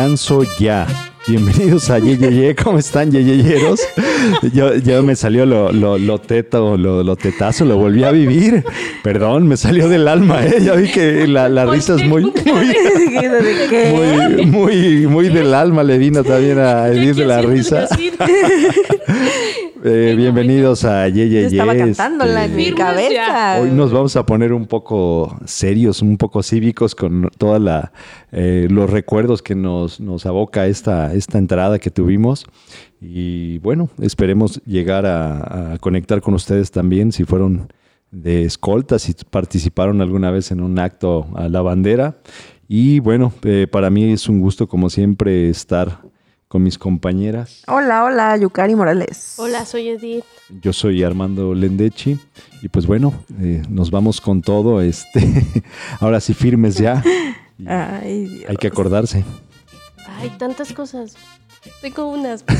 descanso ya. Bienvenidos a Yeyeye, ¿cómo están Yeyeyeros? Yo, ya me salió lo, lo, lo teto, lo, lo, tetazo, lo volví a vivir. Perdón, me salió del alma, ¿eh? Ya vi que la, la risa es muy, muy, muy, muy, del alma, le vino también a Edith de la risa. Eh, bienvenidos a Yeye Estaba cantándola en mi cabeza. Hoy nos vamos a poner un poco serios, un poco cívicos con todos eh, los recuerdos que nos, nos aboca esta, esta entrada que tuvimos. Y bueno, esperemos llegar a, conectar con ustedes también si fueron de escolta, si participaron alguna vez en un acto a la bandera. Y bueno, eh, para mí es un gusto como siempre estar con mis compañeras. Hola, hola, Yukari Morales. Hola, soy Edith. Yo soy Armando Lendechi y pues bueno, eh, nos vamos con todo, este, ahora sí firmes ya. Ay, Dios. Hay que acordarse. Hay tantas cosas. Tengo unas, pero...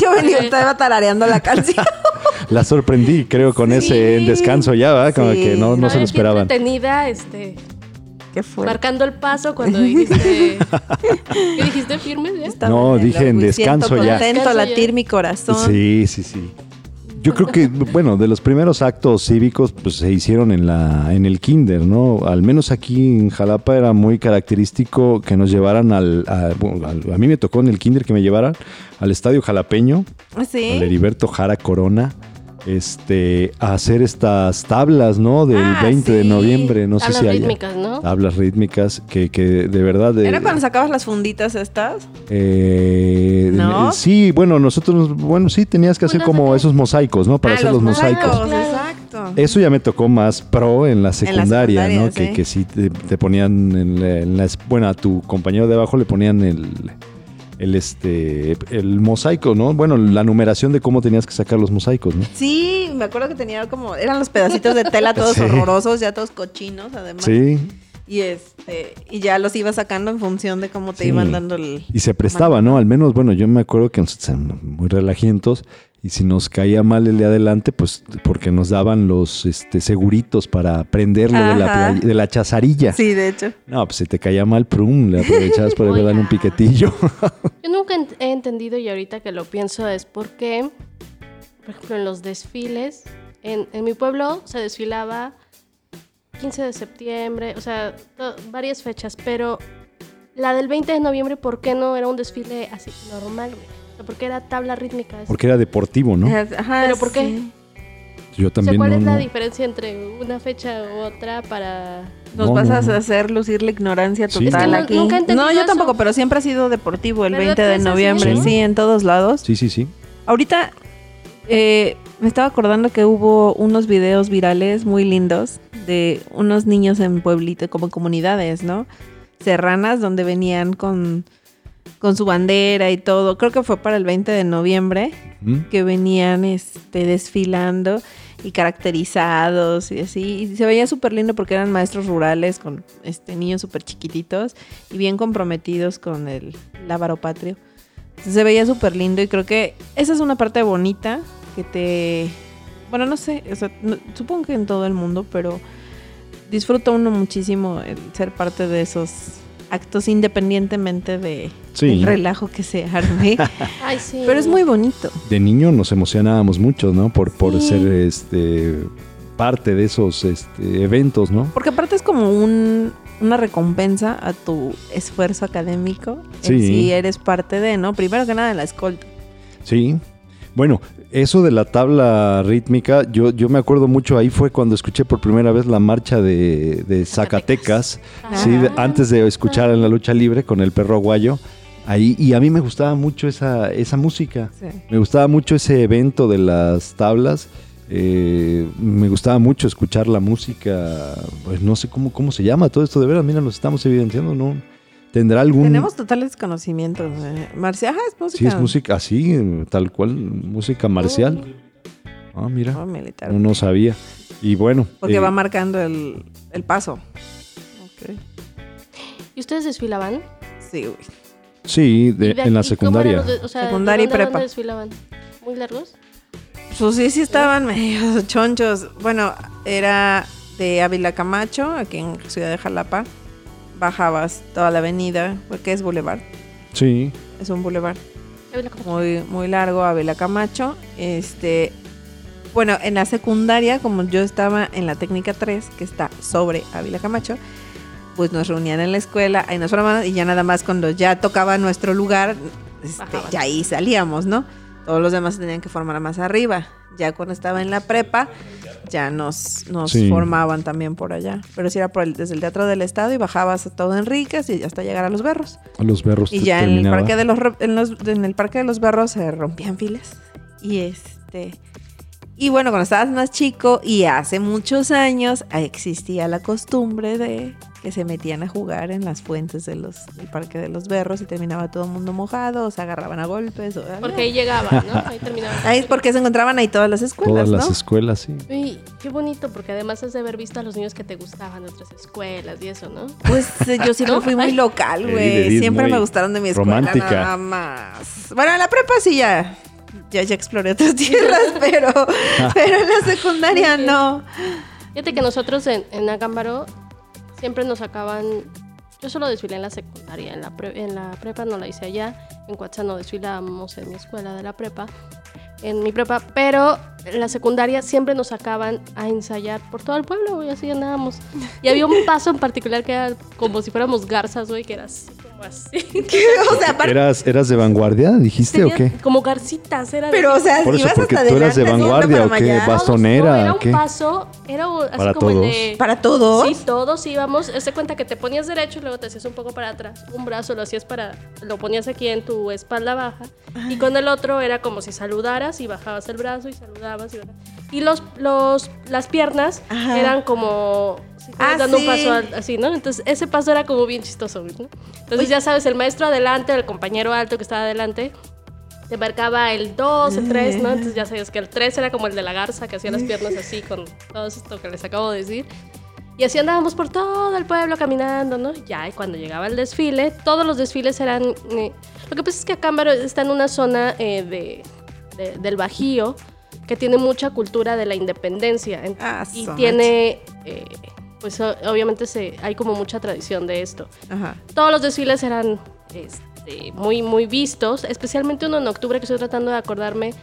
Yo venía, estaba tarareando la canción. la sorprendí, creo, con ese descanso ya, ¿verdad? Como que no, no, se lo esperaban. entretenida, este... Marcando el paso cuando dijiste. ¿Qué dijiste? ¿Firme? No, dije en descanso ya. Contento, latir mi corazón. Sí, sí, sí. Yo creo que, bueno, de los primeros actos cívicos, pues se hicieron en la, en el kinder, ¿no? Al menos aquí en Jalapa era muy característico que nos llevaran al, a, a mí me tocó en el kinder que me llevaran al estadio jalapeño, ¿Sí? al Heriberto Jara Corona este, a hacer estas tablas, ¿no? Del 20 ah, de noviembre, no sé si hay. rítmicas, ¿no? Tablas rítmicas que, que de verdad... De, ¿Era cuando sacabas las funditas estas? Eh, ¿No? Sí, bueno, nosotros, bueno, sí, tenías que hacer como esos mosaicos, ¿no? Para ah, hacer los, mosaicos. Exacto. Eso ya me tocó más pro en la secundaria, ¿no? Que, que sí te, ponían en en la... Bueno, a tu compañero de abajo le ponían el el este el mosaico, ¿no? Bueno, la numeración de cómo tenías que sacar los mosaicos, ¿no? Sí, me acuerdo que tenía como eran los pedacitos de tela todos horrorosos, ya todos cochinos además. Sí. Y este y ya los iba sacando en función de cómo te iban dando el Y se prestaba, ¿no? Al menos, bueno, yo me acuerdo que muy relajientos y si nos caía mal el de adelante, pues porque nos daban los este, seguritos para prenderlo de la, de la, chazarilla. Sí, de hecho. No, pues si te caía mal, prum, le aprovechabas para darle un piquetillo. Yo nunca he entendido y ahorita que lo pienso es por qué, por ejemplo, en los desfiles, en, en mi pueblo se desfilaba 15 de septiembre, o sea, varias fechas, pero la del 20 de noviembre, ¿por qué no era un desfile así normal, güey? Porque era tabla rítmica. Porque era deportivo, ¿no? Ajá, ¿Pero por qué? Yo también. ¿Cuál es la diferencia entre una fecha u otra para.? Nos vas a hacer lucir la ignorancia total aquí. no, yo tampoco, pero siempre ha sido deportivo el 20 de noviembre, sí, en todos lados. Sí, sí, sí. Ahorita eh, me estaba acordando que hubo unos videos virales muy lindos de unos niños en pueblito, como comunidades, ¿no? Serranas, donde venían con con su bandera y todo. Creo que fue para el 20 de noviembre que venían este, desfilando y caracterizados y así. Y se veía súper lindo porque eran maestros rurales con este, niños súper chiquititos y bien comprometidos con el lábaro patrio. se veía súper lindo y creo que esa es una parte bonita que te... Bueno, no sé, supongo que en todo el mundo, pero disfruta uno muchísimo el ser parte de esos actos independientemente de el relajo que se arme. Pero es muy bonito. De niño nos emocionábamos mucho, ¿no? Por, por ser este parte de esos este, eventos, ¿no? Porque aparte es como un, una recompensa a tu esfuerzo académico. Sí. Si eres parte de, ¿no? Primero que nada, la escolta. Sí. Bueno, eso de la tabla rítmica, yo, yo me acuerdo mucho, ahí fue cuando escuché por primera vez la marcha de, Zacatecas, ¿sí? antes de escuchar en la lucha libre con el perro aguayo. Ahí, y a mí me gustaba mucho esa, esa música, me gustaba mucho ese evento de las tablas, eh, me gustaba mucho escuchar la música, pues no sé cómo, cómo se llama todo esto, de veras, mira, nos estamos evidenciando, ¿no? ¿Tendrá algún...? Tenemos totales conocimientos. Marcial, es música. Sí, es música así, tal cual, música marcial. Oh. Ah, mira. Oh, no, sabía. Y bueno. Porque eh, va marcando el, paso. ¿Y ustedes desfilaban? Sí, güey. Sí, en la secundaria. secundaria y prepa. desfilaban? ¿Muy largos? Pues sí, sí estaban medio chonchos. Bueno, era de Ávila Camacho, aquí en Ciudad de Jalapa bajabas toda la avenida, porque es Boulevard, Sí. es un Boulevard Ávila Camacho. muy, muy largo, Ávila Camacho. Este, bueno, en la secundaria, como yo estaba en la técnica 3, que está sobre Ávila Camacho, pues nos reunían en la escuela, ahí nos formaban y ya nada más cuando ya tocaba nuestro lugar, este, ya ahí salíamos, ¿no? Todos los demás se tenían que formar más arriba. Ya cuando estaba en la prepa, ya nos, nos Sí. formaban también por allá. Pero sí era por el- desde el Teatro del Estado y bajabas a todo Enríquez y hasta llegar a Los Berros. A los berros Y te ya en el, parque de los, en, los- en el parque de los berros se rompían filas. Y este. Y bueno, cuando estabas más chico y hace muchos años existía la costumbre de que se metían a jugar en las fuentes de los, del parque de los berros y terminaba todo el mundo mojado o se agarraban a golpes. O, Porque ahí llegaban, ¿no? Ahí terminaban. Ahí es porque se encontraban ahí todas las escuelas, Todas las ¿no? escuelas, sí. Uy, qué bonito, porque además has de haber visto a los niños que te gustaban de otras escuelas y eso, ¿no? Pues eh, yo siempre fui muy local, güey. Siempre me gustaron de mi escuela romántica. nada más. Bueno, en la prepa sí ya. Ya, ya exploré otras tierras, pero, pero en la secundaria no. Fíjate que nosotros en, en siempre nos sacaban. Yo solo desfilé en la secundaria, en la, pre- en la prepa no la hice allá, en Coatzá no desfilábamos en mi escuela de la prepa, en mi prepa, pero en la secundaria siempre nos sacaban a ensayar por todo el pueblo, güey, así andábamos. Y había un paso en particular que era como si fuéramos garzas, güey, que era así, como así. o sea, aparte- ¿Eras, ¿Eras de vanguardia, dijiste o Tenía qué? Como garcitas, era de- pero o sea, Por eso, ibas porque hasta tú eras de adelante, vanguardia, ¿o qué? allá. Todos, bastonera, no, era un ¿qué? paso, era un- así Para como el de... ¿Para todos? Sí, todos íbamos. Hazte cuenta que te ponías derecho y luego te hacías un poco para atrás. Un brazo lo hacías para. Lo ponías aquí en tu espalda baja. Y con el otro era como si saludaras y bajabas el brazo y saludabas. Y, y los, los, las piernas Ajá. eran como. si Ah, dando sí. un paso al- así, ¿no? Entonces ese paso era como bien chistoso, ¿no? Entonces ya sabes, el maestro adelante, el compañero alto que estaba adelante. Te marcaba el 2, el 3, ¿no? Entonces ya sabes que el 3 era como el de la garza que hacía las piernas así con todo esto que les acabo de decir. Y así andábamos por todo el pueblo caminando, ¿no? Ya, y cuando llegaba el desfile, todos los desfiles eran... eh, lo que pasa es que Acámbaro está en una zona eh, de, de- del Bajío que tiene mucha cultura de la independencia. en- Ah, y tiene... eh, pues obviamente se, hay como mucha tradición de esto Ajá. todos los desfiles eran este, muy, muy vistos, especialmente uno en octubre que estoy tratando de acordarme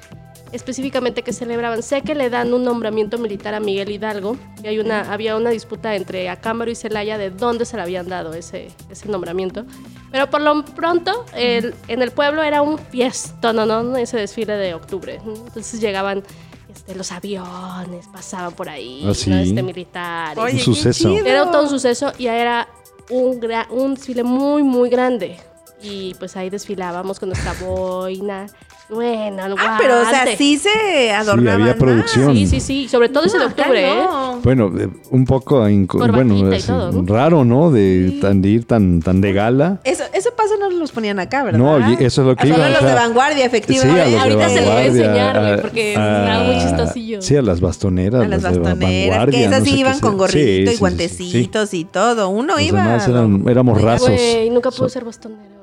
específicamente que celebraban. Sé que le dan un nombramiento militar a Miguel Hidalgo y hay una, había una disputa entre Acámbaro y Celaya de dónde se le habían dado ese, ese nombramiento. Pero por lo pronto, el- en el pueblo era un fiestón, ¿no? ¿no? Ese desfile de octubre. Entonces llegaban este, los aviones, pasaban por ahí, ¿Ah, sí? ¿no? este, militares. Oye, qué suceso. chido. Era todo un suceso y era un, un desfile muy, muy grande. Y pues ahí desfilábamos con nuestra boina. Bueno, el Ah, pero o sea, guante. sí se adornaban. había más. producción. Sí, sí, sí. Sobre todo ese de No, acá octubre, ¿eh? no. Bueno, eh, un poco inco- Corbatita bueno, y es, todo, ¿no? raro, ¿no? De, tan, de ir tan, tan de gala. Eso, ese paso no los ponían acá, ¿verdad? No, y eso es lo que Solo iba. o los sea, de vanguardia, Sí, a efectivamente. los de Ahorita se lo voy a vanguardia, enseñar, güey, porque estaba muy a- chistosillo. Sí, a las bastoneras. A las de bastoneras, vanguardia, que esas no sí sé qué iban sea. con gorrito Sí, sí, y sí, sí. guantecitos y todo. Uno Los iba. demás eran- éramos rasos. Güey, nunca pude So- ser bastonero.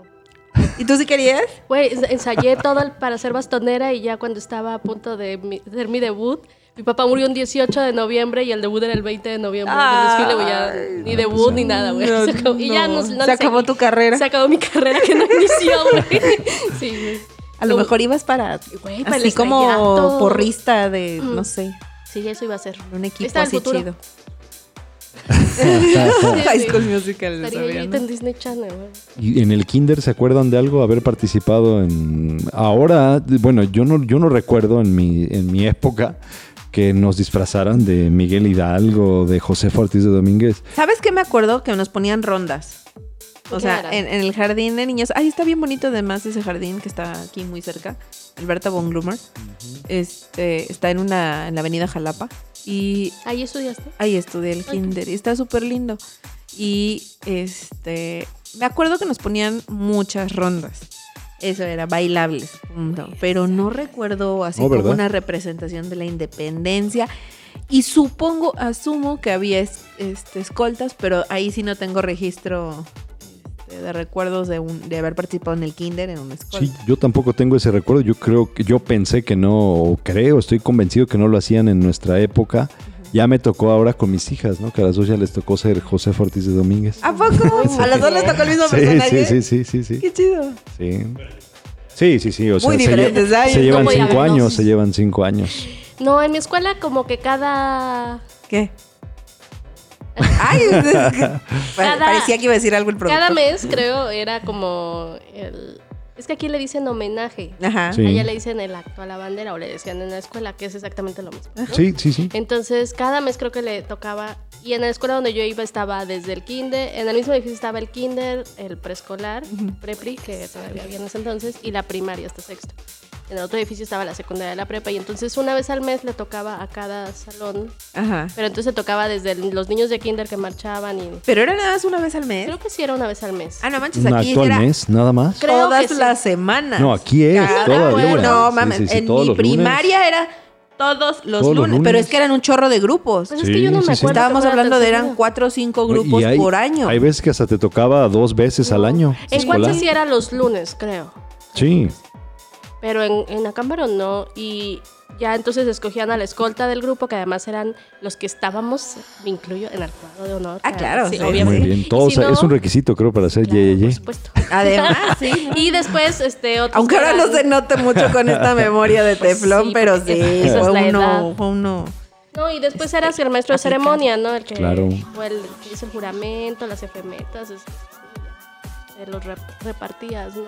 ¿Y tú sí querías? Güey, ens- ensayé todo el- para ser bastonera y ya cuando estaba a punto de mi- hacer mi debut, mi papá murió un 18 de noviembre y el debut era el 20 de noviembre. desfile, güey, ya ni debut ni nada, güey. No, y ya no. Se acabó seguí. tu carrera. Se acabó mi carrera que no inició, güey. Sí, güey. A lo mejor ibas para. Güey, para así como porrista de, Mm. no sé, Sí, eso iba a ser. un equipo así futuro. chido. High. School Musical. En Disney Channel. ¿Y en el kinder se acuerdan de algo haber participado en ahora? Bueno, yo no yo no recuerdo en mi en mi época que nos disfrazaran de Miguel Hidalgo, de José Ortiz de Domínguez. ¿Sabes qué me acuerdo? Que nos ponían rondas. O ¿Qué sea, en, en el jardín de niños. Ay, está bien bonito además ese jardín que está aquí muy cerca. Alberta von Glummer. Este, está en una en la avenida Jalapa. Y ¿Ahí estudiaste? ahí estudié el kinder. Y está súper lindo. Y este. Me acuerdo que nos ponían muchas rondas. Eso era bailables, punto. Pero no recuerdo así como una representación de la independencia. Y supongo, asumo que había es- este, escoltas, pero ahí sí no tengo registro de recuerdos de, un, de haber participado en el kinder en una escolta. Sí, yo tampoco tengo ese recuerdo. Yo creo que yo pensé que no, o creo, estoy convencido que no lo hacían en nuestra época. Ya me tocó ahora con mis hijas, ¿no? Que a las dos ya les tocó ser José Ortiz de Domínguez. ¿A poco? ¿A las dos les tocó el mismo Sí, personaje? sí, sí, sí, sí, sí. Qué chido. Sí. Sí, sí, sí. O sea, Muy se, diferentes, se no llevan voy a cinco años, se llevan cinco años. No, en mi escuela como que cada... ¿Qué? Ay, es que pa- Cada- parecía que iba a decir algo el productor. Cada mes creo era como el... Es que aquí le dicen homenaje. Ajá. Sí. Allá le dicen el acto a la bandera o le decían en la escuela, que es exactamente lo mismo. ¿no? Sí, sí, sí. Entonces, cada mes creo que le tocaba. Y en la escuela donde yo iba estaba desde el kinder. En el mismo edificio estaba el kinder, el preescolar, prepri, que todavía había en ese entonces, y la primaria hasta sexto. En el otro edificio estaba la secundaria, la prepa. Y entonces, una vez al mes le tocaba a cada salón. Ajá. Pero entonces le tocaba desde el- los niños de kinder que marchaban. Y Pero era nada más una vez al mes. creo que sí era una vez al mes. Ah, no manches, aquí era mes, nada más. Creo todas que sí. las semanas. No, aquí es, Cada- todavía. Bueno, Sí, mames, sí, sí, en mi lunes. primaria era todos los, Todos los lunes, pero es que eran un chorro de grupos. Pues es que yo no sí, me acuerdo. Estábamos hablando de eran cuatro o cinco grupos hay- por año. Hay veces que hasta te tocaba dos veces al año. En. Cuautla sí era los lunes, creo. Sí. Pero en, en Acámbaro no. Y ya entonces escogían a la escolta del grupo, que además eran los que estábamos, me incluyo, en el cuadro de honor. Ah, claro, sí. Muy obviamente. bien. Y Todos, si no, es un requisito, creo, para ser claro, Yeye. por supuesto. Además, sí. Y después, este, otros Aunque ahora no se note mucho con esta memoria de Pues teflón, sí, pero sí, es fue la uno, edad. fue uno. No, y después eras el maestro de ceremonia, ¿no? El que Claro. fue el que hizo el juramento, las efemetas, los rep- repartías, ¿no?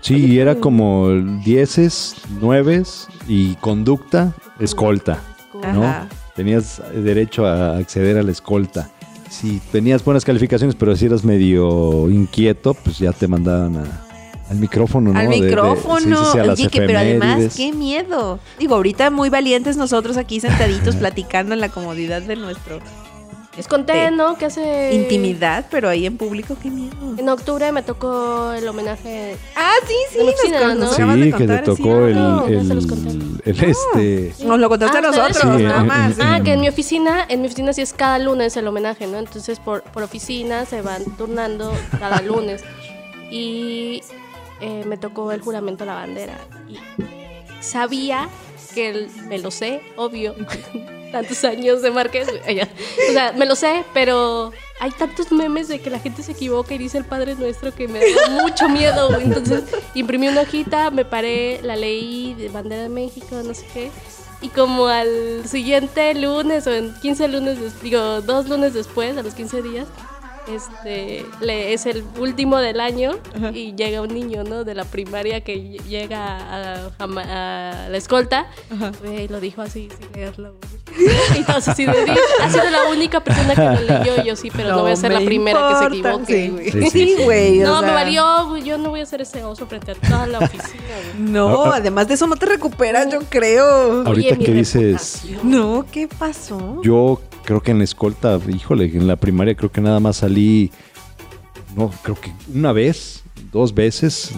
Sí, era como dieces, nueves y conducta, escolta. ¿no? Ajá. Tenías derecho a acceder a la escolta. Si tenías buenas calificaciones, pero si eras medio inquieto, pues ya te mandaban a- al micrófono, ¿no? Al De- de- micrófono. sí, Oye, que, pero además, qué miedo. Digo, ahorita muy valientes nosotros aquí sentaditos platicando en la comodidad de nuestro Les conté, ¿no? Que hace... intimidad, pero ahí en público, qué miedo. En octubre me tocó el homenaje Ah, sí, sí, De nos, medicina, con- nos ¿no? de Sí, que contar, te es tocó el, cierto. No, ya se los el, conté. el este. Nos lo contaste Ah, a nosotros, Sí, nada en- más. en- Ah, que en mi oficina, en mi oficina sí es cada lunes el homenaje, ¿no? Entonces por, por oficina se van turnando cada lunes. Y eh, me tocó el juramento a la bandera. Y sabía que el- me lo sé, obvio. Tantos años de Márquez. O sea, me lo sé, pero hay tantos memes de que la gente se equivoca y dice el Padre Nuestro que me da mucho miedo. Entonces imprimí una hojita, me paré, la leí de Bandera de México, no sé qué. Y como al siguiente lunes o en 15 lunes, digo, dos lunes después, a los 15 días, este, le, es el último del año y llega un niño, ¿no? De la primaria que ll- llega a, a ma- a la escolta güey, lo dijo así sin leerlo. Y de "Di- ha sido la única persona que lo leyó y yo sí, pero no, voy a ser la me primera que se equivoque, sí. güey. Sí, sí, Sí, sí. güey. o No, me valió, yo no voy a hacer ese oso frente a toda la oficina, güey. No, Ah, ah. además de eso no te recuperas, yo creo. Ahorita que dices. No, ¿qué pasó? yo creo que en la escolta, híjole, en la primaria creo que nada más salí, no, creo que una vez, dos veces,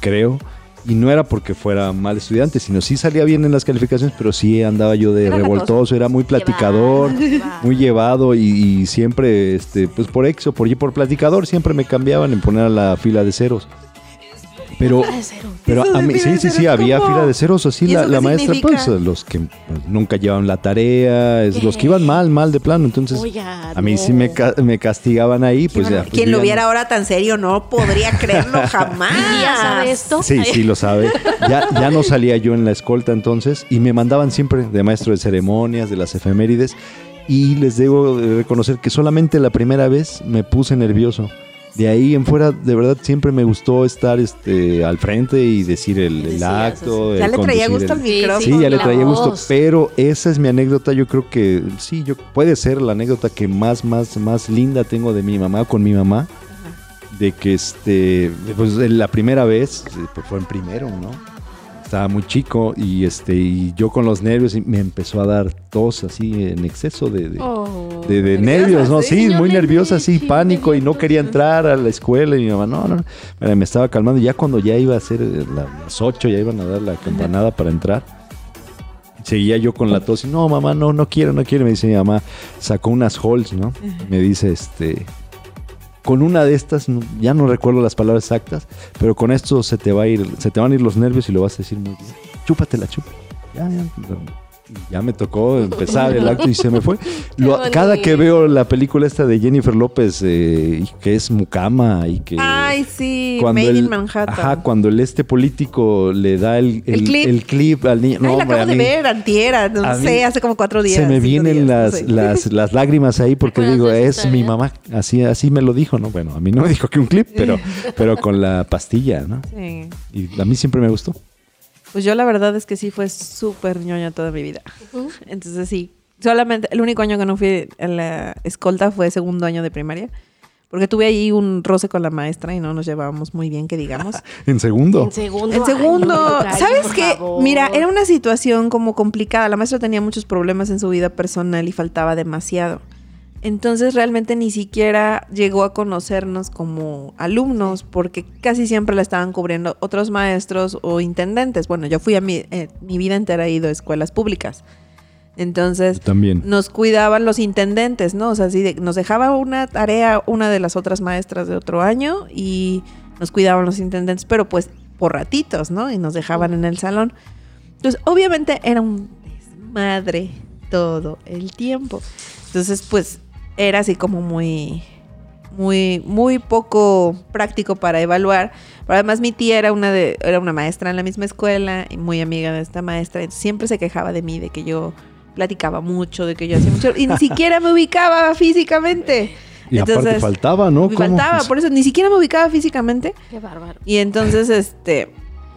creo. Y no era porque fuera mal estudiante, sino sí salía bien en las calificaciones, pero sí andaba yo de Era revoltoso, era muy platicador, Llevado, muy llevado y, y siempre, este, pues por ex o por y por platicador, siempre me cambiaban en poner a la fila de ceros. Pero, Fila de cero. pero a mí, sí, sí, sí, había ¿cómo? fila de ceros, así ¿Y la, maestra, significa? pues los que pues, nunca llevaban la tarea, es los que iban mal, mal de plano. Entonces, Oiga, a mí no. sí me, me castigaban ahí, pues ya. pues, Quien lo viera no- ahora tan serio no podría creerlo jamás. ¿Y ya sabe esto? Sí, sí, lo sabe. Ya, ya no salía yo en la escolta entonces y me mandaban siempre de maestro de ceremonias, de las efemérides. Y les debo de reconocer que solamente la primera vez me puse nervioso. De ahí en fuera, de verdad, siempre me gustó estar este, al frente y decir el, acto. Ya el le traía conducir gusto el- al Sí, micrófono. Sí, ya le traía gusto, pero esa es mi anécdota. Yo creo que sí, yo puede ser la anécdota que más, más, más linda tengo de mi mamá con mi mamá. De que este, pues la primera vez, pues, fue en primero, ¿no? Estaba muy chico y este, y yo con los nervios y me empezó a dar tos así en exceso de, de, Oh. De- de nervios, ¿no? sí. Sí, muy nerviosa, Lenechi, pánico y no quería entrar a la escuela y mi mamá, no, no, Pero me estaba calmando. Ya cuando ya iba a ser eh, la- las 8, ya iban a dar la campanada para entrar. Seguía yo con la tos y no, mamá, no, no quiero, no quiero. Me dice mi mamá, sacó unas halls, ¿no? Me dice, este, con una de estas, no- ya no recuerdo las palabras exactas, pero con esto se te va a ir, se te van a ir los nervios y lo vas a decir muy bien. Chúpatela, chupa. Ya, ya. Ya me tocó empezar el acto y se me fue. Lo- cada que veo la película esta de Jennifer López, eh, que es mucama y que... Ay, sí, cuando Made el- in Manhattan. Ajá, cuando el este político le da el, El clip. el clip al niño. Ay, No, la hombre, acabo de mí ver, antiera, no sé, hace como cuatro días. Se me vienen días, no las, sé. las, las lágrimas ahí porque ¿Te acuerdas digo, es mi mamá. Así, así me lo dijo, ¿no? Bueno, a mí no me dijo que un clip, pero, pero con la pastilla, ¿no? Sí. Y a mí siempre me gustó. Pues yo la verdad es que sí fue súper ñoña toda mi vida. Entonces sí, solamente el único año que no fui a la escolta fue segundo año de primaria. Porque tuve ahí un roce con la maestra y no nos llevábamos muy bien, que digamos. En segundo. En segundo. En segundo, ¿sabes qué? favor. Mira, era una situación como complicada. La maestra tenía muchos problemas en su vida personal y faltaba demasiado. Entonces realmente ni siquiera llegó a conocernos como alumnos porque casi siempre la estaban cubriendo otros maestros o intendentes. Bueno, yo fui a mi, eh, mi vida entera he ido a escuelas públicas. Entonces También. nos cuidaban los intendentes, ¿no? O sea, así de- nos dejaba una tarea una de las otras maestras de otro año y nos cuidaban los intendentes, pero pues por ratitos, ¿no? Y nos dejaban en el salón. Entonces, obviamente era un desmadre todo el tiempo. Entonces, pues era así como muy muy muy poco práctico para evaluar. Pero además mi tía era una de era una maestra en la misma escuela y muy amiga de esta maestra, entonces siempre se quejaba de mí de que yo platicaba mucho, de que yo hacía mucho y ni siquiera me ubicaba físicamente. Y aparte Entonces, faltaba, ¿no? me faltaba, por eso ni siquiera me ubicaba físicamente. Qué bárbaro. Y entonces, este,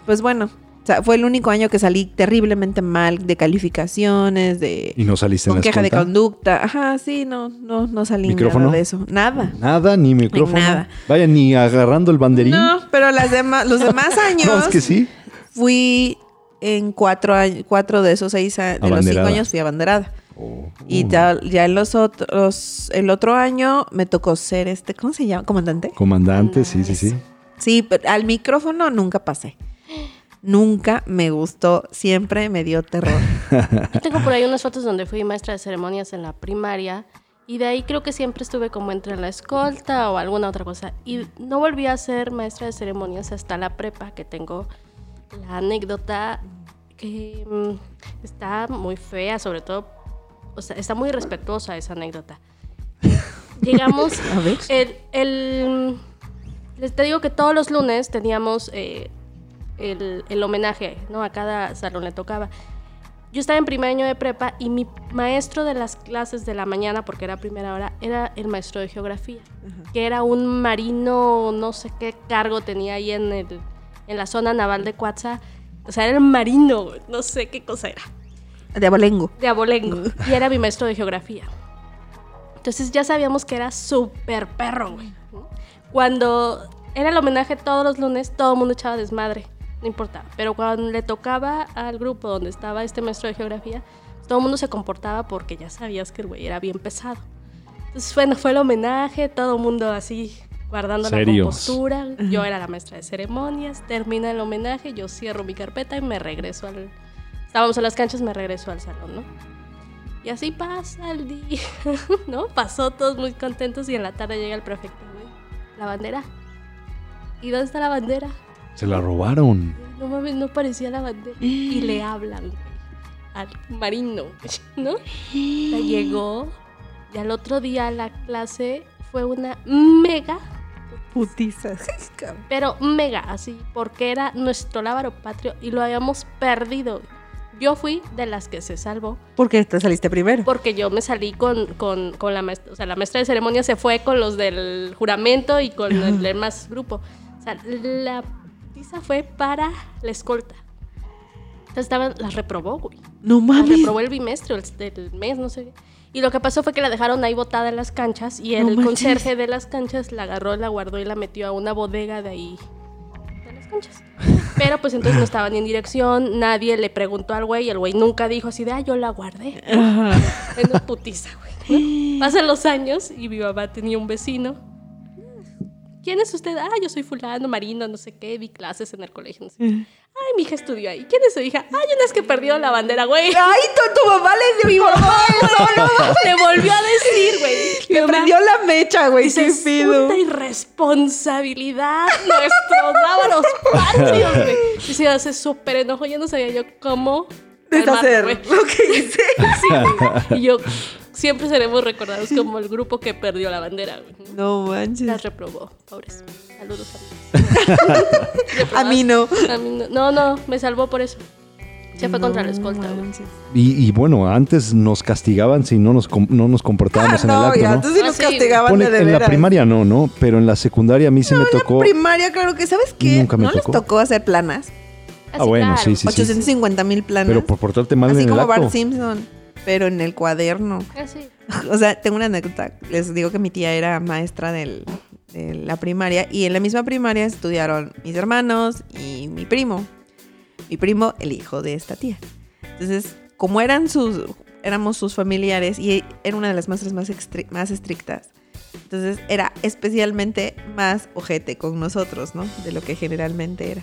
pues bueno, o sea, fue el único año que salí terriblemente mal de calificaciones, de Y no saliste en con la queja de conducta. Ajá, sí, no, no, no salí ¿Micrófono? nada de eso. Nada. Nada, ni micrófono. Nada. Vaya, ni agarrando el banderín. No, pero las demás, los demás años No, es que sí. fui en cuatro años, cuatro de esos seis a- de los cinco años fui abanderada. Oh. Y ya, ya en los otros, el otro año me tocó ser este, ¿cómo se llama? Comandante. Comandante, sí, sí, sí. Sí, pero al micrófono nunca pasé. Nunca me gustó, siempre me dio terror. Yo tengo por ahí unas fotos donde fui maestra de ceremonias en la primaria y de ahí creo que siempre estuve como entre la escolta o alguna otra cosa. Y no volví a ser maestra de ceremonias hasta la prepa, que tengo la anécdota que mm, está muy fea, sobre todo, o sea, está muy respetuosa esa anécdota. Llegamos, A ver. el, el- les te digo que todos los lunes teníamos eh, el, el homenaje, ¿no? A cada salón le tocaba. Yo estaba en primer año de prepa y mi maestro de las clases de la mañana, porque era primera hora, era el maestro de geografía, que era un marino, no sé qué cargo tenía ahí en, el, en la zona naval de Coatza. O sea, era el marino, no sé qué cosa era De abolengo. de abolengo y era mi maestro de geografía. Entonces ya sabíamos que era súper perro, güey. Cuando era el homenaje todos los lunes, todo el mundo echaba desmadre, no importaba. Pero cuando le tocaba al grupo donde estaba este maestro de geografía, todo el mundo se comportaba porque ya sabías que el güey era bien pesado. Entonces, bueno, fue el homenaje, todo el mundo así guardando la compostura. Yo era la maestra de ceremonias, termina el homenaje, yo cierro mi carpeta y me regreso al... Estábamos en las canchas, me regreso al salón, ¿no? Y así pasa el día, ¿no? Pasó todos muy contentos y en la tarde llega el prefecto, güey. La bandera. ¿Y dónde está la bandera? Se la robaron. No mames, no parecía la bandera. Y le hablan, al marino, ¿no? La llegó y al otro día la clase fue una mega, Putizas. pero mega, así, porque era nuestro lábaro patrio y lo habíamos perdido. Yo fui de las que se salvó ¿Por qué te saliste primero? porque yo me salí con, con, con la maestra, o sea, la maestra de ceremonia se fue con los del juramento y con el demás grupo. O sea, la fue para la escolta. Entonces estaban, las reprobó, güey. No Las mames. reprobó el bimestre, el, del mes, no sé. Y lo que pasó fue que la dejaron ahí botada en las canchas y No el manches. conserje de las canchas la agarró, la guardó y la metió a una bodega de ahí, de las canchas. Pero pues entonces no estaba ni en dirección, nadie le preguntó al güey y el güey nunca dijo así de, ah, yo la guardé. En una putiza, güey. ¿no? Pasan los años y mi mamá tenía un vecino. ¿Quién es usted? Ah, yo soy fulano, marino, no sé qué, vi clases en el colegio, no sé. qué. Ay, mi hija estudió ahí. ¿Quién es su hija? Ay, una es que perdió la bandera, güey. Ay, tu, tu mamá le dio Le volvió a decir, güey. Mi Le mamá prendió la mecha, güey. Qué "Es pido. puta irresponsabilidad. Nuestros lábaros patrios, güey. Y se hace súper enojo. Ya no sabía yo cómo Deshacer lo que hice. Sí, y yo, siempre seremos recordados como el grupo que perdió la bandera. güey. No manches. Las reprobó, pobres. Saludos a A mí no. A mí no. no, no, me salvó por eso. Se fue contra la escolta, güey. Y, y bueno, antes nos castigaban si no nos, com- no nos comportábamos Ah, en el acto, ya, ¿no? entonces sí Ah, nos sí. castigaban Pone- de, de en la primaria no, ¿no? Pero en la secundaria a mí sí me tocó. primaria, claro que, ¿sabes qué? Nunca me ¿No les tocó. tocó hacer planas? Ah, bueno, sí, sí, sí. 850 mil planas. Pero por portarte mal Así en el como acto. Bart Simpson, pero en el cuaderno. Ah, sí. O sea, tengo una anécdota. Les digo que mi tía era maestra del- de la primaria y en la misma primaria estudiaron mis hermanos y mi primo. Mi primo, el hijo de esta tía. Entonces, como eran sus, éramos sus familiares y era una de las maestras más, estrictas, entonces era especialmente más ojete con nosotros, ¿no? De lo que generalmente era.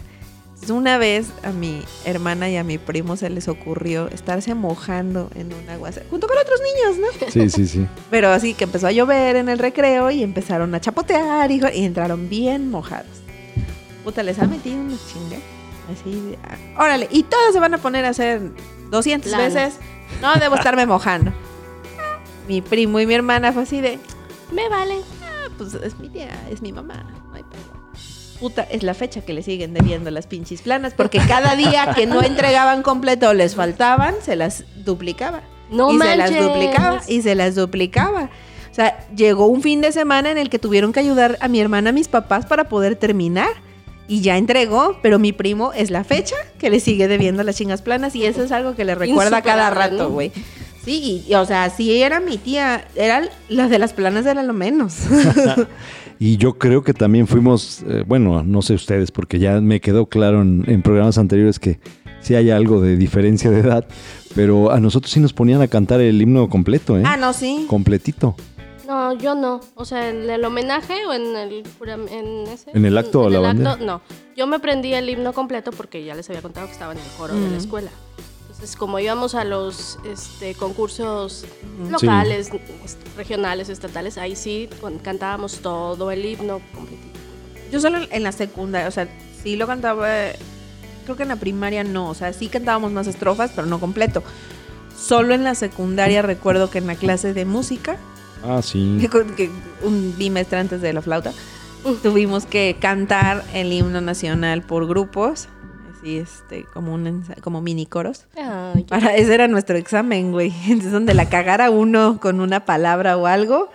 Una vez a mi hermana y a mi primo se les ocurrió estarse mojando en un aguacero, junto con otros niños, ¿no? Sí, sí, sí. Pero así que empezó a llover en el recreo y empezaron a chapotear hijo, y entraron bien mojados. Puta, les ha metido una chinga. Así, de, ah, órale, y todos se van a poner a hacer 200 Lana. veces. No debo estarme mojando. Mi primo y mi hermana fue así de, Me vale. ah, pues es mi tía, es mi mamá. Puta, es la fecha que le siguen debiendo las pinches planas, porque cada día que no entregaban completo o les faltaban, se las duplicaba No y manches. se las duplicaba y se las duplicaba. O sea, llegó un fin de semana en el que tuvieron que ayudar a mi hermana, a mis papás para poder terminar. Y ya entregó, pero mi primo es la fecha que le sigue debiendo las chingas planas y eso es algo que le recuerda cada rato, ¿no? güey. Sí, y, y, o sea, sí era mi tía, era la de las planas era lo menos. Y yo creo que también fuimos, eh, bueno, no sé ustedes, porque ya me quedó claro en, en programas anteriores que sí hay algo de diferencia de edad, pero a nosotros sí nos ponían a cantar el himno completo, ¿eh? ah, no, sí. Completito. No, yo no. O sea, en el homenaje o en el en ese. ¿En el acto o en la el bandera? acto, no. Yo me aprendí el himno completo porque ya les había contado que estaba en el coro de Mm. la escuela. Entonces, como íbamos a los este, concursos locales, est- regionales, estatales, ahí sí cantábamos todo el himno completito. Yo solo en la secundaria, o sea, sí lo cantaba, creo que en la primaria no, o sea, sí cantábamos más estrofas, pero no completo. Solo en la secundaria recuerdo que en la clase de música, Ah, sí. que, con- que un bimestre antes de la flauta, tuvimos que cantar el himno nacional por grupos, así este, como un como mini coros. Qué- Para ese era nuestro examen, güey. Entonces, donde la cagara uno con una palabra o algo,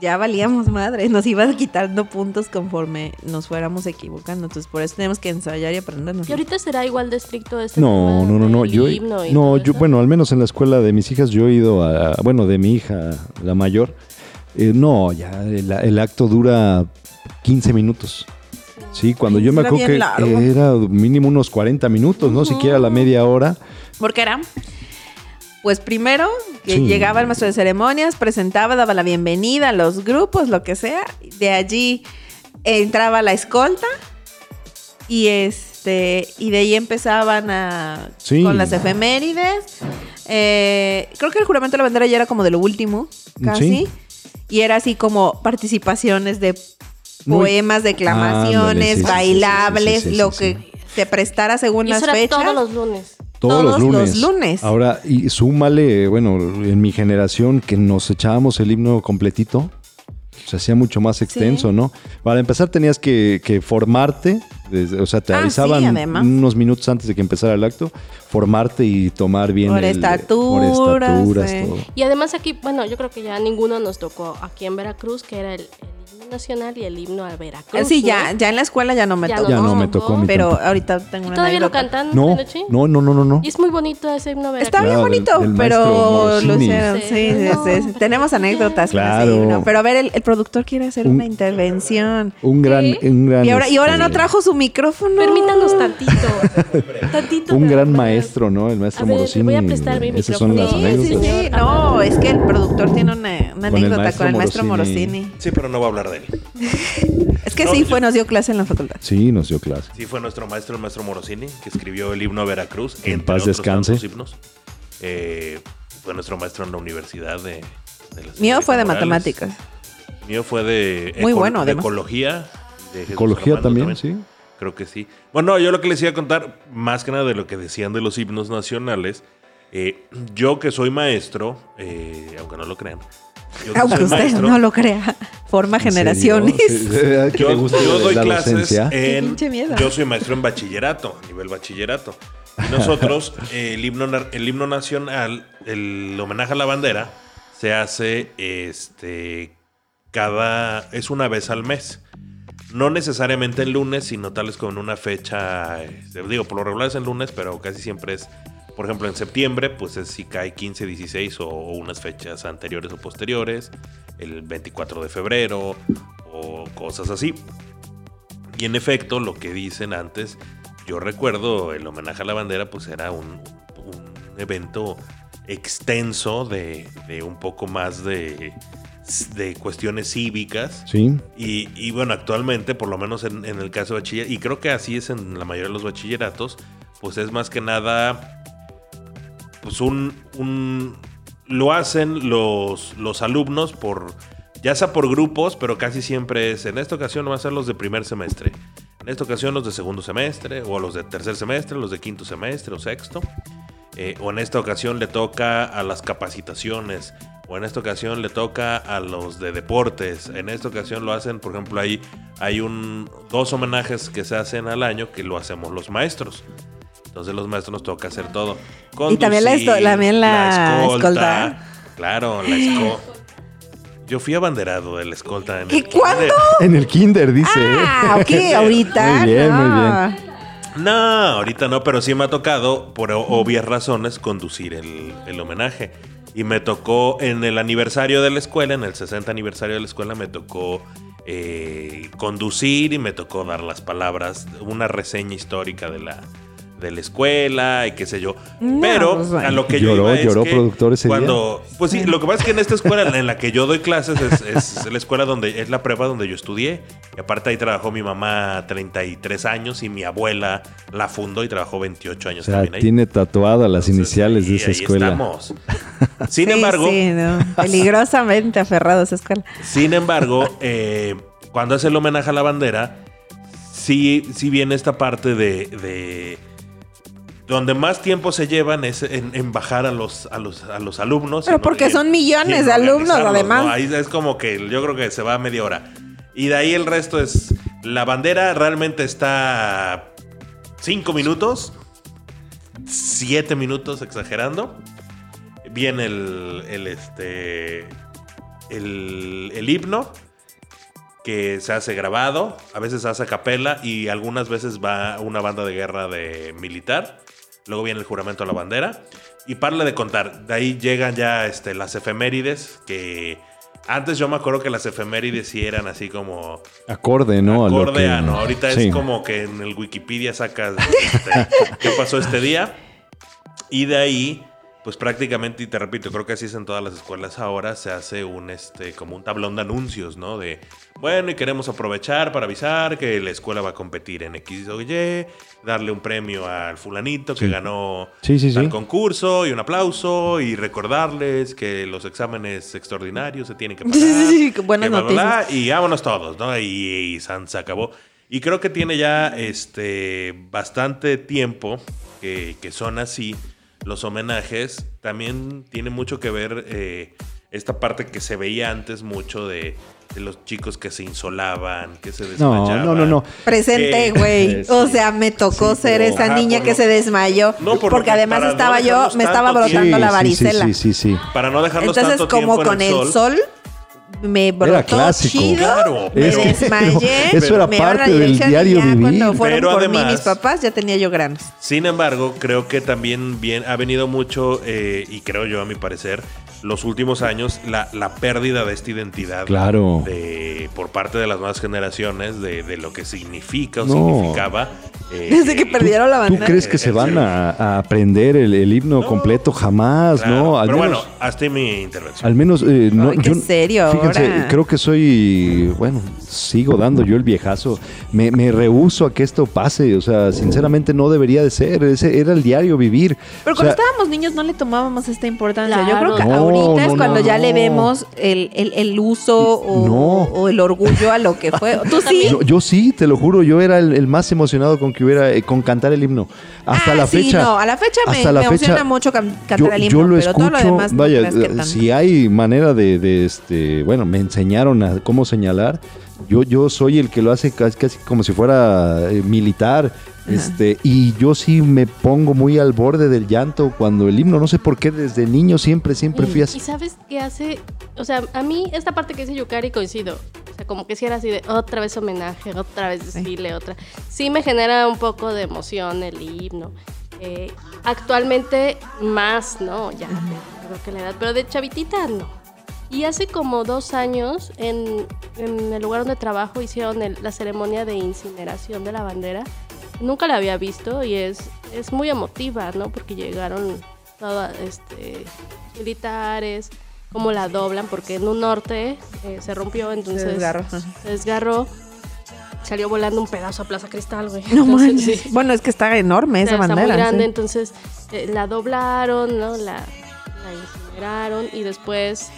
ya valíamos madre. Nos iba quitando puntos conforme nos fuéramos equivocando. Entonces, por eso tenemos que ensayar y aprendernos. Y ahorita será igual de estricto este No, tema no, no, no. Yo, no, yo, eso? bueno, al menos en la escuela de mis hijas yo he ido a, bueno, de mi hija, la mayor. eh, no, ya el, el acto dura 15 minutos. Sí, cuando yo me acuerdo que largo. era mínimo unos 40 minutos, no siquiera la media hora. Porque era, pues primero, que Sí. llegaba el maestro de ceremonias, presentaba, daba la bienvenida a los grupos, lo que sea. De allí entraba la escolta y este y de ahí empezaban a Sí. con las efemérides. Eh, creo que el juramento de la bandera ya era como de lo último, casi. Sí. Y era así como participaciones de Muy- poemas, declamaciones, Ándale, sí, sí, sí, sí, bailables, sí, sí, sí, lo sí. que se prestara según Y las eso era fechas. todos los lunes. Todos, los Todos lunes. los lunes. Ahora, y súmale, bueno, en mi generación que nos echábamos el himno completito, se hacía mucho más extenso, Sí. ¿no? Para empezar tenías que, que formarte, desde- o sea, te Ah, avisaban unos minutos antes de que empezara el acto, formarte y tomar bien Por el- estaturas, por estaturas, todo. Y además aquí, bueno, yo creo que ya ninguno nos tocó aquí en Veracruz, que era el, el himno nacional y el himno a Veracruz. Sí, ¿no? ya, ya en la escuela ya no me Ya tocó. no Ya no me tocó Pero ahorita tengo ¿Y una todavía lo cantan? No, no, no, no, no, no. Y es muy bonito ese himno Veracruz. Está bien Claro, del- bonito, del pero maestro lo hicieron. Sí, sí, No. sí, sí. Tenemos anécdotas. con ese Claro. himno. Pero a ver, el, el productor quiere hacer Un- una intervención. Un gran, ¿Qué? un gran. Y ahora, y ahora no este, trajo su micrófono. Permítanos tantito. tantito. Un gran maestro, ¿no? El maestro Morosini. voy a prestar mi Esas son micrófono. Sí, sí, anécdotas. sí. No, es que el productor tiene una, anécdota con el maestro Morosini. Morosini. Sí, pero no voy a hablar de él. Es que No, sí yo- fue, nos dio clase en la facultad. Sí, nos dio clase. Sí, fue nuestro maestro, el maestro Morosini, que escribió el himno a Veracruz. En entre paz otros descanse. himnos. Eh, fue nuestro maestro en la universidad de. de la Mío fue de Morales. matemáticas. Mío fue de, Muy bueno, de además. ecología. de Ecología Armando también, sí. Creo que sí. Bueno, yo lo que les iba a contar, más que nada de lo que decían de los himnos nacionales, eh, yo que soy maestro, eh, aunque no lo crean, yo que Aunque usted maestro, no lo crea, forma generaciones. Sí, ¿a yo, doy clases en. Yo soy maestro en bachillerato, nivel bachillerato. Y nosotros, eh, el, himno, el himno nacional, el homenaje a la bandera, se hace este cada. es una vez al mes. No necesariamente el lunes, sino tal vez con una fecha. este, digo, por lo regular es el lunes, pero casi siempre es. Por ejemplo, en septiembre, pues es si cae 15, 16 o, o unas fechas anteriores o posteriores. El 24 de febrero o cosas así. Y en efecto, lo que dicen antes, yo recuerdo el homenaje a la bandera, pues era un, un evento extenso de, de un poco más de, de cuestiones cívicas. Sí. Y, y bueno, actualmente, por lo menos en, en el caso de bachiller, y creo que así es en la mayoría de los bachilleratos, pues es más que nada, pues un, lo hacen los, los alumnos por, ya sea por grupos, pero casi siempre es, en esta ocasión van a ser los de primer semestre, en esta ocasión los de segundo semestre, o los de tercer semestre, los de quinto semestre o sexto, eh, o en esta ocasión le toca a las capacitaciones, o en esta ocasión le toca a los de deportes. En esta ocasión lo hacen, por ejemplo, hay, hay un, dos homenajes que se hacen al año que lo hacemos los maestros. Entonces los maestros nos toca hacer todo. Y también la esto- también la escolta. Claro, la escolta. Yo fui abanderado de la escolta. En ¿Y el cuándo? kinder. En el kinder, dice. Ah, ok, ahorita. Muy bien, muy no. bien. No, ahorita no, pero sí me ha tocado, por obvias razones, conducir el, el homenaje. Y me tocó en el aniversario de la escuela, en el 60 aniversario de la escuela, me tocó eh, conducir y me tocó dar las palabras, una reseña histórica de la, de la escuela y qué sé yo. No, Pero pues, bueno. a lo que yo Lloró, iba es lloró que productor ese cuando, Pues sí, lo que pasa es que en esta escuela en la que yo doy clases es, es la escuela donde es la prepa donde yo estudié. Y aparte ahí trabajó mi mamá 33 años y mi abuela la fundó y trabajó 28 O años sea, también ahí. tiene tatuadas las Entonces, iniciales de esa ahí escuela. estamos. Sin Sí, embargo, sí, no. peligrosamente aferrado a esa escuela. sin embargo, eh, cuando hace el homenaje a la bandera, sí, sí viene esta parte de, de- donde más tiempo se llevan es en, en bajar a los, a los, a los alumnos. Pero porque son millones de alumnos, además. ¿no? Ahí es como que yo creo que se va a media hora. Y de ahí el resto es. La bandera realmente está cinco minutos. Siete minutos exagerando. Viene el, el, este. El, el himno. Que se hace grabado. A veces se hace a capela. Y algunas veces va una banda de guerra de militar. Luego viene el juramento a la bandera. Y parle de contar. De ahí llegan ya este, las efemérides. Que antes yo me acuerdo que las efemérides sí eran así como. Acorde, ¿no? A lo Acorde que- a, ¿no? Ahorita Sí. es como que en el Wikipedia sacas este, qué pasó este día. Y de ahí, pues prácticamente, y te repito, creo que así es en todas las escuelas ahora, se hace un este como un tablón de anuncios, ¿no? De bueno, y queremos aprovechar para avisar que la escuela va a competir en X o Y, darle un premio al fulanito que Sí. ganó Sí, sí, sí. tal concurso y un aplauso y recordarles que los exámenes extraordinarios se tienen que pagar. Sí, sí, buenas bla, bla, bla, noticias. y vámonos todos, ¿no? Y, y San se acabó. Y creo que tiene ya este bastante tiempo que, que son así los homenajes. También tiene mucho que ver eh, esta parte que se veía antes mucho de, de los chicos que se insolaban, que se No, desmayaban. no, no, no. Presente, Eh, güey. sí. O sea, me tocó Sí, ser esa Ajá, niña que lo- se desmayó. No, por porque que además no estaba yo, me estaba brotando Sí, la varicela. Sí, sí, sí. sí. Para no dejarlos Entonces, tanto como tiempo en con el sol, me brotó clásico. chido. Claro, me Es que- desmayé. eso era me parte del diario ya vivir. Cuando fueron Pero por mí además- mis papás, ya tenía yo granos. Sin embargo, creo que también bien, ha venido mucho, eh, y creo yo a mi parecer, los últimos años, la, la pérdida de esta identidad Claro. de, por parte de las nuevas generaciones, de, de lo que significa o No. significaba Eh, Desde que perdieron la ¿Tú bandera. crees que se van a, a aprender el, el himno completo? Jamás, claro, ¿no? Al pero menos, bueno, hasta mi intervención. al menos eh, no, Ay, qué serio Fíjense, ahora. creo que soy, bueno, sigo dando yo el viejazo. Me, me rehuso a que esto pase. O sea, sinceramente no debería de ser. Ese era el diario vivir. Pero O cuando sea, estábamos niños no le tomábamos esta importancia. Yo creo que No, ahorita es cuando no, ya le vemos el, el- el uso o, No. o el orgullo a lo que fue. ¿Tú sí? Yo, yo sí, te lo juro, yo era el, el más emocionado con que hubiera eh, con cantar el himno. Hasta Ah, la sí, fecha. no, a la fecha me, hasta la me emociona fecha, mucho can- cantar yo, el himno, yo lo pero escucho, todo lo demás no vaya, que eh, si hay manera de, de, este, bueno, me enseñaron a cómo señalar. Yo, yo soy el que lo hace casi, casi como si fuera eh, militar. Este, y yo sí me pongo muy al borde del llanto cuando el himno, no sé por qué, desde niño siempre, siempre fui Y así. sabes qué hace, o sea, a mí esta parte que dice Yukari coincido. O sea, como que si era así de otra vez homenaje, otra vez desfile, otra. Sí me genera un poco de emoción el himno. Eh, actualmente más, ¿no? Ya, creo que la edad, pero de chavitita no. Y hace como dos años, en, en el lugar donde trabajo, hicieron el- la ceremonia de incineración de la bandera. Nunca la había visto y es, es muy emotiva, ¿no? Porque llegaron todos este, militares, cómo la doblan, porque en un norte eh, se rompió, entonces Se desgarró. se desgarró. Salió volando un pedazo a Plaza Cristal, güey. No Entonces, manches. sí. Bueno, es que está enorme esa Está bandera. muy grande, sí. entonces eh, la doblaron, ¿no? La, la incineraron y después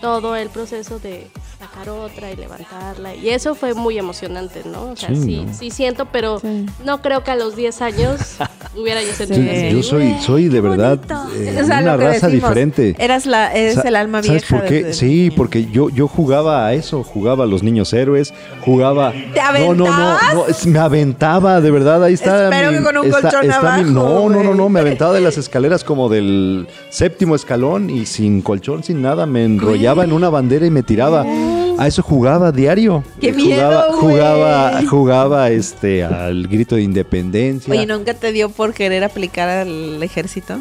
todo el proceso de sacar otra y levantarla. Y eso fue muy emocionante, ¿no? O sea, Sí, sí, ¿no? sí siento, pero Sí. no creo que a los 10 años hubiera yo sentido Sí. así. Yo soy, soy de verdad eh, O sea, una raza decimos, diferente. Eras la, eres Sa- el alma ¿Sabes vieja. por qué? desde Sí, niño. porque yo, yo jugaba a eso, jugaba a los niños héroes, jugaba. ¿Te No, no, no, aventabas? no, es- me aventaba, de verdad, ahí está. Espero que con un colchón abajo, No, no, no, no, me aventaba de las escaleras como del séptimo escalón y sin colchón, sin nada, me enrollaba en una bandera y me tiraba. A eso jugaba diario. ¡Qué Eh, miedo, jugaba, güey! jugaba, jugaba este al grito de independencia. Oye, ¿nunca te dio por querer aplicar al ejército?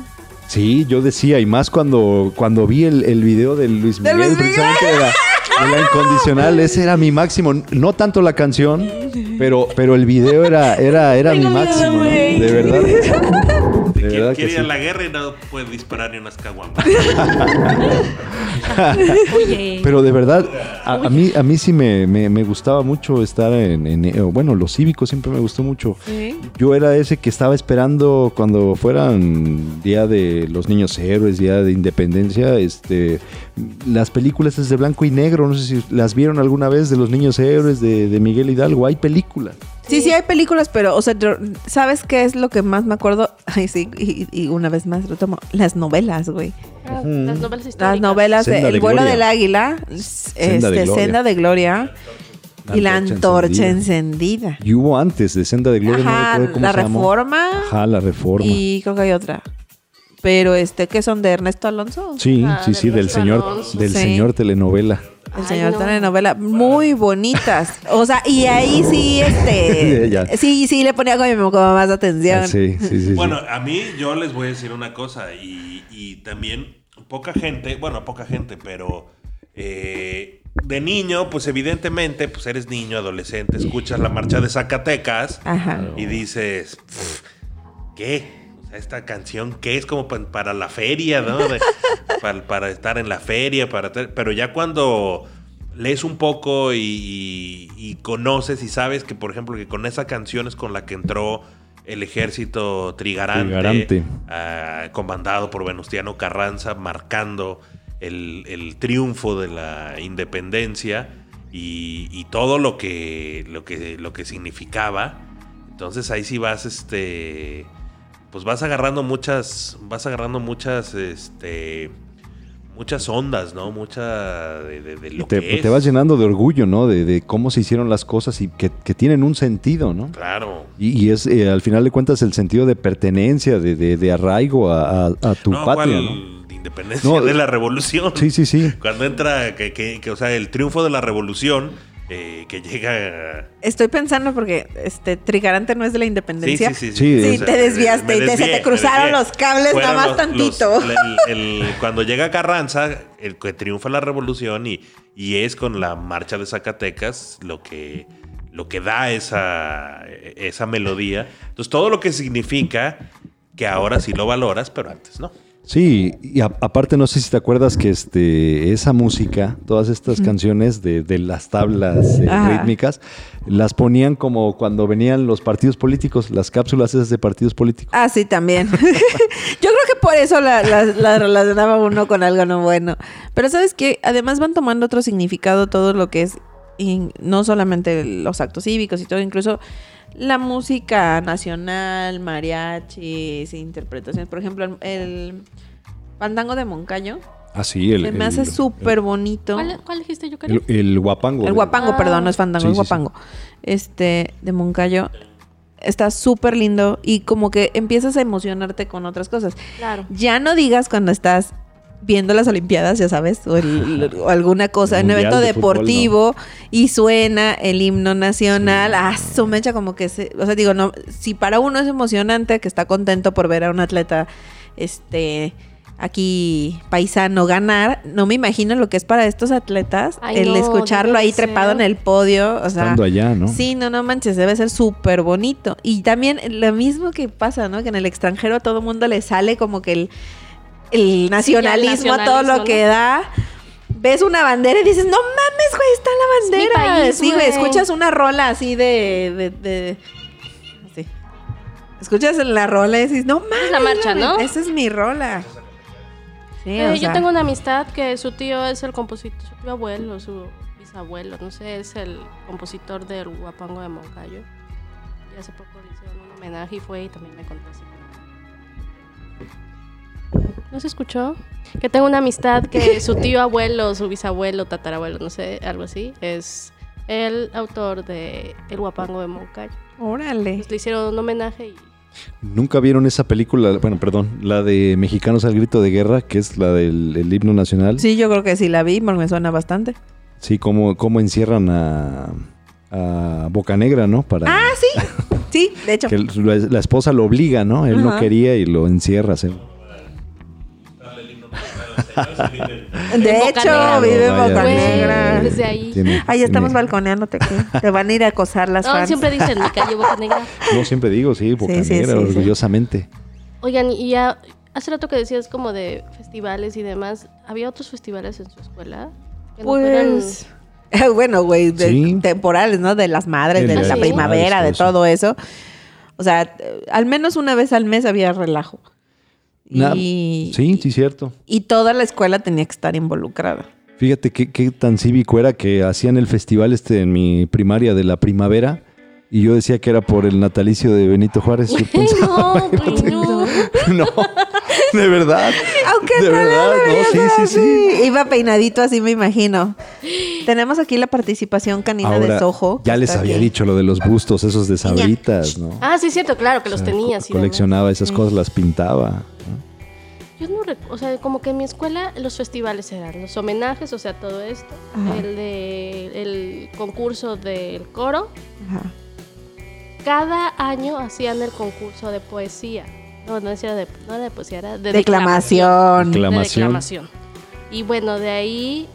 Sí, yo decía, y más cuando, cuando vi el, el video de Luis ¿De Miguel, Luis Miguel? precisamente de la, de la incondicional, ese era mi máximo. No tanto la canción, pero, pero el video era, era, era mi miedo, máximo, ¿no? De verdad. que Quiere, que ir a la guerra y no puede disparar ni unas caguamas. Pero de verdad, a, a mí, a mí sí me, me- me gustaba mucho estar en, en- eh, bueno, los cívicos siempre me gustó mucho. Sí. Yo era ese que estaba esperando cuando fueran Día de los Niños Héroes, Día de Independencia, este, las películas es de blanco y negro, no sé si las vieron alguna vez de los Niños Héroes de, de Miguel Hidalgo, hay películas. Sí, sí, hay películas, pero, o sea, yo- ¿sabes qué es lo que más me acuerdo? Ay, sí, y, y una vez más lo tomo. Las novelas, güey. Ah, Las novelas históricas. Las novelas de de El vuelo Gloria. del águila, Senda de este, Gloria. Senda de Gloria La y la antorcha encendida. Y hubo antes de Senda de Gloria, no Ajá, recuerdo cómo la se llamó. reforma Ajá, la reforma. y creo que hay otra. Pero, este, ¿qué son de Ernesto Alonso? Sí, Ah, sí, de sí, del señor, Alonso. del Sí. señor telenovela. El Ay, señor no. telenovela, muy bonitas. O sea, y ahí sí, este, sí, sí le ponía como, como más atención. Ah, Sí, sí, sí. sí. Bueno, a mí yo les voy a decir una cosa y, y también poca gente, bueno, poca gente, pero eh, de niño, pues evidentemente, pues eres niño, adolescente, escuchas la marcha de Zacatecas Ajá. y dices, "Pff, ¿qué? Esta canción, ¿qué es como pa- para la feria, no? De- para, para estar en la feria, para pero ya cuando lees un poco y, y- y conoces y sabes que, por ejemplo, que con esa canción es con la que entró el ejército trigarante, Trigarante. ah, comandado por Venustiano Carranza, marcando el, el triunfo de la independencia y, y todo lo que, lo, que, lo que significaba. Entonces ahí sí vas, este, pues vas agarrando muchas, vas agarrando muchas, este, muchas ondas, ¿no? Mucha de, de- lo te, que es. te vas llenando de orgullo, ¿no? De, de cómo se hicieron las cosas y que, que tienen un sentido, ¿no? Claro. Y, y es, eh, al final de cuentas, el sentido de pertenencia, de, de- de arraigo a, a- a tu no, patria. ¿no? De independencia No, de la revolución. Sí, sí, sí. Cuando entra, que, que- que, o sea, el triunfo de la revolución, eh, que llega... Estoy pensando porque este Trigarante no es de la Sí, independencia. sí, sí. Sí, Sí, o sea, te desviaste y te- se te cruzaron los cables Fueron nada más los- tantito. los- el- el- cuando llega Carranza, el que triunfa la revolución y, y es con la marcha de Zacatecas lo que, lo que da esa, esa melodía. Entonces, todo lo que significa que ahora sí lo valoras, pero antes no. Sí, y a- aparte no sé si te acuerdas que este esa música, todas estas canciones de, de las tablas eh, rítmicas, las ponían como cuando venían los partidos políticos, las cápsulas esas de partidos políticos. Ah, sí, también. Yo creo que por eso la, la- la relacionaba uno con algo no bueno. Pero sabes que además van tomando otro significado todo lo que es, y no solamente los actos cívicos y todo, incluso la música nacional, mariachis, interpretaciones. Por ejemplo, el, el fandango de Moncayo Ah, sí, el, se me hace súper bonito. ¿Cuál, cuál dijiste yo, el, el guapango. El guapango, Ah. perdón, no es fandango, Sí, es sí, sí. guapango. Este, de Moncayo. Está súper lindo y como que empiezas a emocionarte con otras cosas. Claro. Ya no digas cuando estás viendo las Olimpiadas, ya sabes, o, el- o alguna cosa, en un evento de fútbol, deportivo y suena el himno nacional, ah, su mecha como que se, o sea, digo, no, si para uno es emocionante, que está contento por ver a un atleta, este, aquí paisano ganar, no me imagino lo que es para estos atletas Ay, el no, escucharlo ahí ser. trepado en el podio, o sea, Estando allá, ¿no? Sí, no, no manches, debe ser súper bonito. Y también lo mismo que pasa, ¿no? Que en el extranjero a todo mundo le sale como que el, el nacionalismo, a todo lo que da. Ves una bandera y dices, no mames, güey, está la Es bandera. país, sí, güey, escuchas una rola así de... de, de- así. Escuchas la rola y dices, no mames. la marcha, güey, ¿no? Esa es mi rola. Sí, Eh, yo sea, tengo una amistad que su tío es el compositor, su tío abuelo, su bisabuelo, no sé, es el compositor del Guapango de Moncayo. Y hace poco le hicieron un homenaje y fue y también me contó así. ¿No se escuchó? Que tengo una amistad que su tío abuelo, su bisabuelo, tatarabuelo, no sé, algo así, es el autor de El Guapango de Moncayo. Órale. Pues le hicieron un homenaje y Nunca vieron esa película, bueno, perdón, la de Mexicanos al grito de guerra, que es la del el himno nacional. Sí, yo creo que sí la vi porque me suena bastante. Sí, cómo, cómo encierran a, a Bocanegra, ¿no? Para Ah, sí. Sí, de hecho. que la, la esposa lo obliga, ¿no? Él no quería y lo encierra. ¿sí? De Boca hecho, Negra. vive en Boca Negra. desde ahí. Tiene- Ahí estamos tiene- balconeándote aquí. Te van a ir a acosar las No, fans. siempre dicen mi calle Boca Negra. No, siempre digo, sí, Bocanegra, sí, sí. orgullosamente. Oigan, y ya hace rato que decías como de festivales y demás, ¿había otros festivales en su escuela? Que no Pues. Bueno, güey, de- Sí. temporales, ¿no? De las madres, de de la primavera, de madres, todo todo eso. O sea, eh, al menos una vez al mes había relajo. Y, Sí, sí, cierto. y toda la escuela tenía que estar involucrada. Fíjate qué, qué tan cívico era que hacían el festival este en mi primaria de la primavera y yo decía que era por el natalicio de Benito Juárez. Yo pensaba- no, güey, no. no, de verdad. Aunque de no verdad, no, sí, sí, sí. Iba peinadito así, me imagino. Tenemos aquí la participación canina de Ahora, Soho. ya les había aquí. dicho lo de los bustos, esos de sabritas, ¿no? Ah, sí, es cierto, claro, que los O sea, tenías. co- coleccionaba esas cosas, las pintaba. ¿no? Yo no rec- o sea, como que en mi escuela los festivales eran los homenajes, o sea, todo esto, Ajá. el de el concurso del coro. Ajá. Cada año hacían el concurso de poesía. No, no decía de, no era de poesía, era de Declamación. de Declamación. declamación. Y bueno, de ahí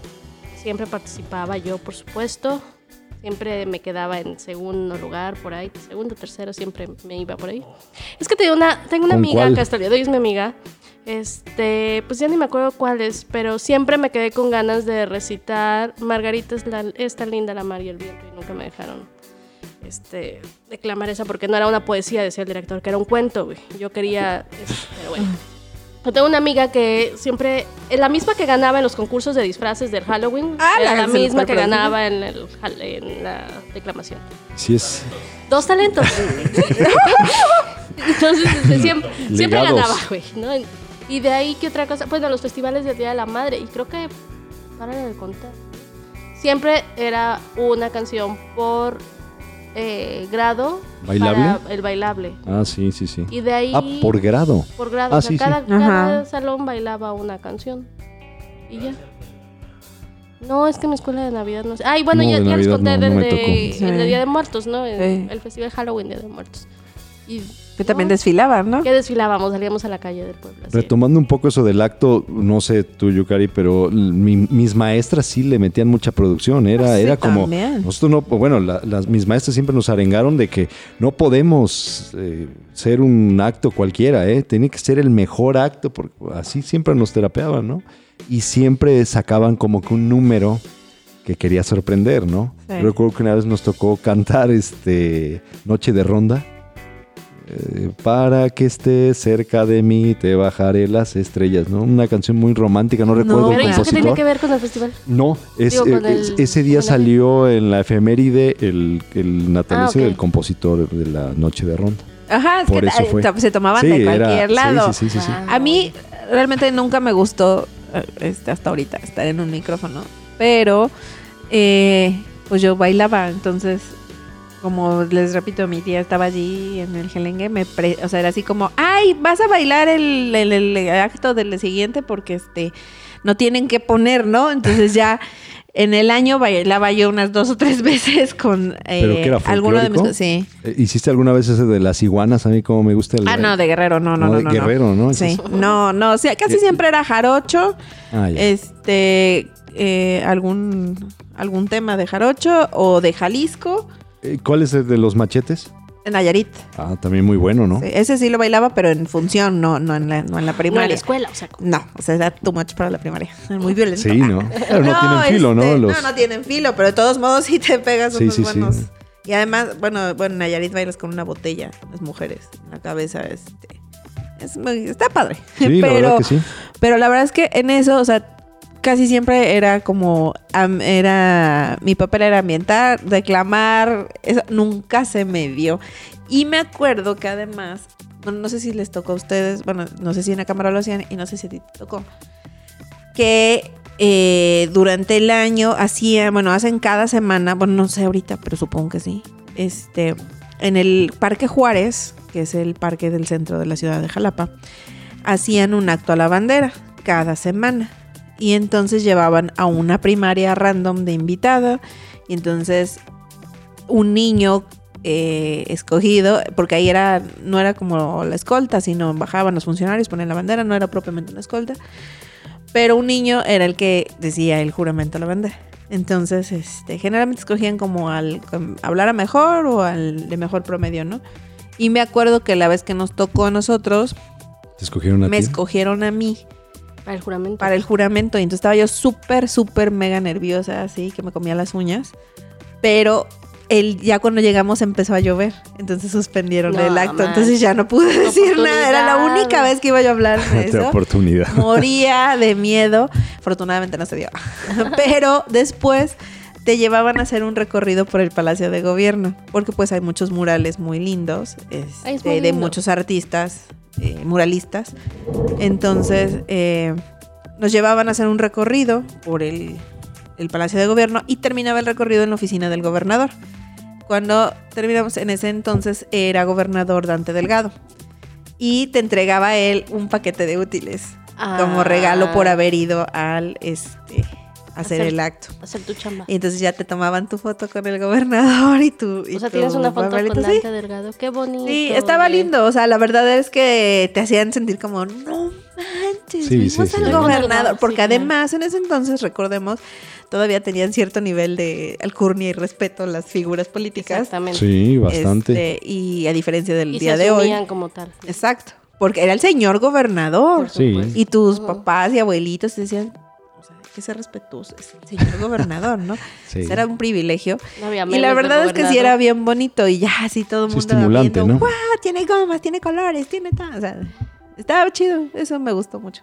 siempre participaba yo, por supuesto. Siempre me quedaba en segundo lugar, por ahí, segundo, tercero, siempre me iba por ahí. Es que tengo una, tengo una ¿Con amiga cuál? que hasta el día de hoy es mi amiga. Este, pues ya ni me acuerdo cuál es, pero siempre me quedé con ganas de recitar Margarita es, la, es tan linda la mar y el viento y nunca me dejaron este, declamar esa porque no era una poesía, decía el director, que era un cuento, güey. Yo quería, este, pero bueno. Yo tengo una amiga que siempre, la misma que ganaba en los concursos de disfraces del Halloween, Ah, era la la que misma que ganaba en, el, en la declamación. Sí es Dos talentos. Entonces, este, siempre, siempre ganaba, güey, ¿no? Y de ahí, ¿qué otra cosa? Pues de los festivales del Día de la Madre. Y creo que, para de contar, siempre era una canción por eh, grado. ¿Bailable? para el bailable. Ah, sí, sí, sí. Y de ahí... Ah, por grado. por grado. Ah, o sea, sí, sí. cada, cada Ajá. salón bailaba una canción. Y ya. No, es que mi escuela de Navidad no sé. Ay, bueno, No, ya, de ya les conté no, me de, el de Sí. Día de Muertos, ¿no? El, Sí. el festival Halloween Día de Muertos. Y Que también desfilaban, ¿no? que desfilábamos, salíamos a la calle del pueblo. así. Retomando un poco eso del acto, no sé tú, Yukari, pero mi- mis maestras sí le metían mucha producción. Era, Ah, sí, era como. también. Nosotros no, bueno, la- las, mis maestras siempre nos arengaron de que no podemos eh, ser un acto cualquiera, ¿eh? Tiene que ser el mejor acto, porque así siempre nos terapeaban, ¿no? Y siempre sacaban como que un número que quería sorprender, ¿no? Sí. Recuerdo que una vez nos tocó cantar este Noche de Ronda. Eh, para que estés cerca de mí te bajaré las estrellas, ¿no? Una canción muy romántica, no recuerdo Pero el ¿y eso qué tiene compositor. que ver con el festival? No, es- Digo, con eh, el- ese día salió en la efeméride el, el natalicio Ah, del compositor de la Noche de Ronda. Ajá, es Por que eso fue. se tomaban Sí, de cualquier lado. sí, sí, sí, sí. Wow. A mí realmente nunca me gustó eh, este, hasta ahorita estar en un micrófono, pero eh, pues yo bailaba, entonces como les repito, mi tía estaba allí en el gelengue, me pre- o sea, era así como, ay, vas a bailar el, el- el acto del siguiente porque este no tienen que poner, ¿no? Entonces ya en el año bailaba yo unas dos o tres veces con eh, ¿Pero qué era, alguno de mis sí. Eh, ¿Hiciste alguna vez ese de las iguanas? A mí como me gusta el... Ah, no, de guerrero, no, no, no, de no. no. guerrero, ¿no? Sí, no, no, o sea, casi Eh, siempre era jarocho, Ah, ya. este, eh, algún, algún tema de jarocho o de Jalisco, ¿Cuál es el de los machetes? en Nayarit. Ah, también muy bueno, ¿no? Sí, ese sí lo bailaba, pero en función, no, no en la, no en la No, en primaria. la escuela, o sea, No, o sea, era too much para la primaria. Muy violento. Sí, ¿no? Pero no, tienen filo, ¿no? este, Los... No, no tienen filo, pero de todos modos sí te pegas Sí, unos sí, buenos. Y además, bueno, bueno, en Nayarit bailas con una botella, las mujeres, en la cabeza, este. Es muy- está padre. Sí, la pero, verdad que sí. pero la verdad es que en eso, o sea, casi siempre era como, era, mi papel era ambientar, declamar, eso nunca se me dio. Y me acuerdo que además, bueno, no sé si les tocó a ustedes, bueno, no sé si en la cámara lo hacían y no sé si a ti te tocó, que eh, durante el año hacía, bueno, hacen cada semana, bueno, no sé ahorita, pero supongo que sí, este, en el Parque Juárez, que es el parque del centro de la ciudad de Jalapa, hacían un acto a la bandera cada semana. Y entonces llevaban a una primaria random de invitada. Y entonces un niño eh, escogido, porque ahí era, no era como la escolta, sino bajaban los funcionarios, ponían la bandera, no era propiamente una escolta. Pero un niño era el que decía el juramento a la bandera. Entonces, este, generalmente escogían como al com- hablar a mejor o al de mejor promedio, ¿no? Y me acuerdo que la vez que nos tocó a nosotros, ¿Te escogieron a me escogieron a mí para el juramento. para el juramento. Y entonces estaba yo súper, súper mega nerviosa, así que me comía las uñas. Pero el, ya cuando llegamos empezó a llover. Entonces suspendieron No, el acto. man. Entonces ya no pude decir nada. Era la única vez que iba yo a hablar de eso. oportunidad. Moría de miedo. Afortunadamente no se dio. Pero después te llevaban a hacer un recorrido por el Palacio de Gobierno. Porque pues hay muchos murales muy lindos. este, Ay, es muy de lindo. muchos artistas eh, muralistas. Entonces eh, nos llevaban a hacer un recorrido por el, el Palacio de Gobierno y terminaba el recorrido en la oficina del gobernador. Cuando terminamos, en ese entonces era gobernador Dante Delgado. Y te entregaba él un paquete de útiles como Ah. regalo por haber ido al este hacer Hacer- el acto. Hacer tu chamba. Y entonces ya te tomaban tu foto con el gobernador y tu. y O sea, tienes una foto papelito, con sí. Dante Delgado. Qué bonito. Sí, estaba lindo. O sea, la verdad es que te hacían sentir como, no manches, Sí, vimos sí, al Sí, gobernador. sí, Porque además, en ese entonces, recordemos, todavía tenían cierto nivel de alcurnia y respeto las figuras políticas. Exactamente. Sí, bastante. Este, y a diferencia del Y día se de hoy. como tal. Exacto. Porque era el señor gobernador. Sí. Y tus papás y abuelitos te decían, que ser respetuoso, es el señor gobernador, ¿no? Sí. Ese Era un privilegio. No había Y la verdad es que sí era bien bonito y ya así todo el Sí, mundo estimulante, viendo, ¿no? ¡guau! Tiene gomas, tiene colores, tiene tal. O sea, estaba chido, eso me gustó mucho.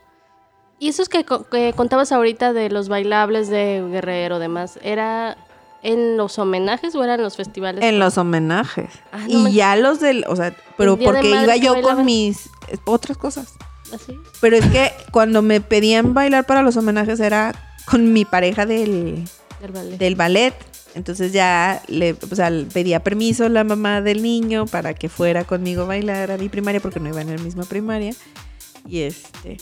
Y esos que, co- que contabas ahorita de los bailables de Guerrero, demás, ¿era en los homenajes o eran los festivales? En los homenajes. Ah, no y me- ya los del, o sea, pero porque iba yo bailaban. con mis otras cosas. ¿Así? Pero es que cuando me pedían bailar para los homenajes era con mi pareja del, Del ballet. del ballet. Entonces ya le o sea, pedía permiso la mamá del niño para que fuera conmigo a bailar a mi primaria porque no iba en la misma primaria. Y este.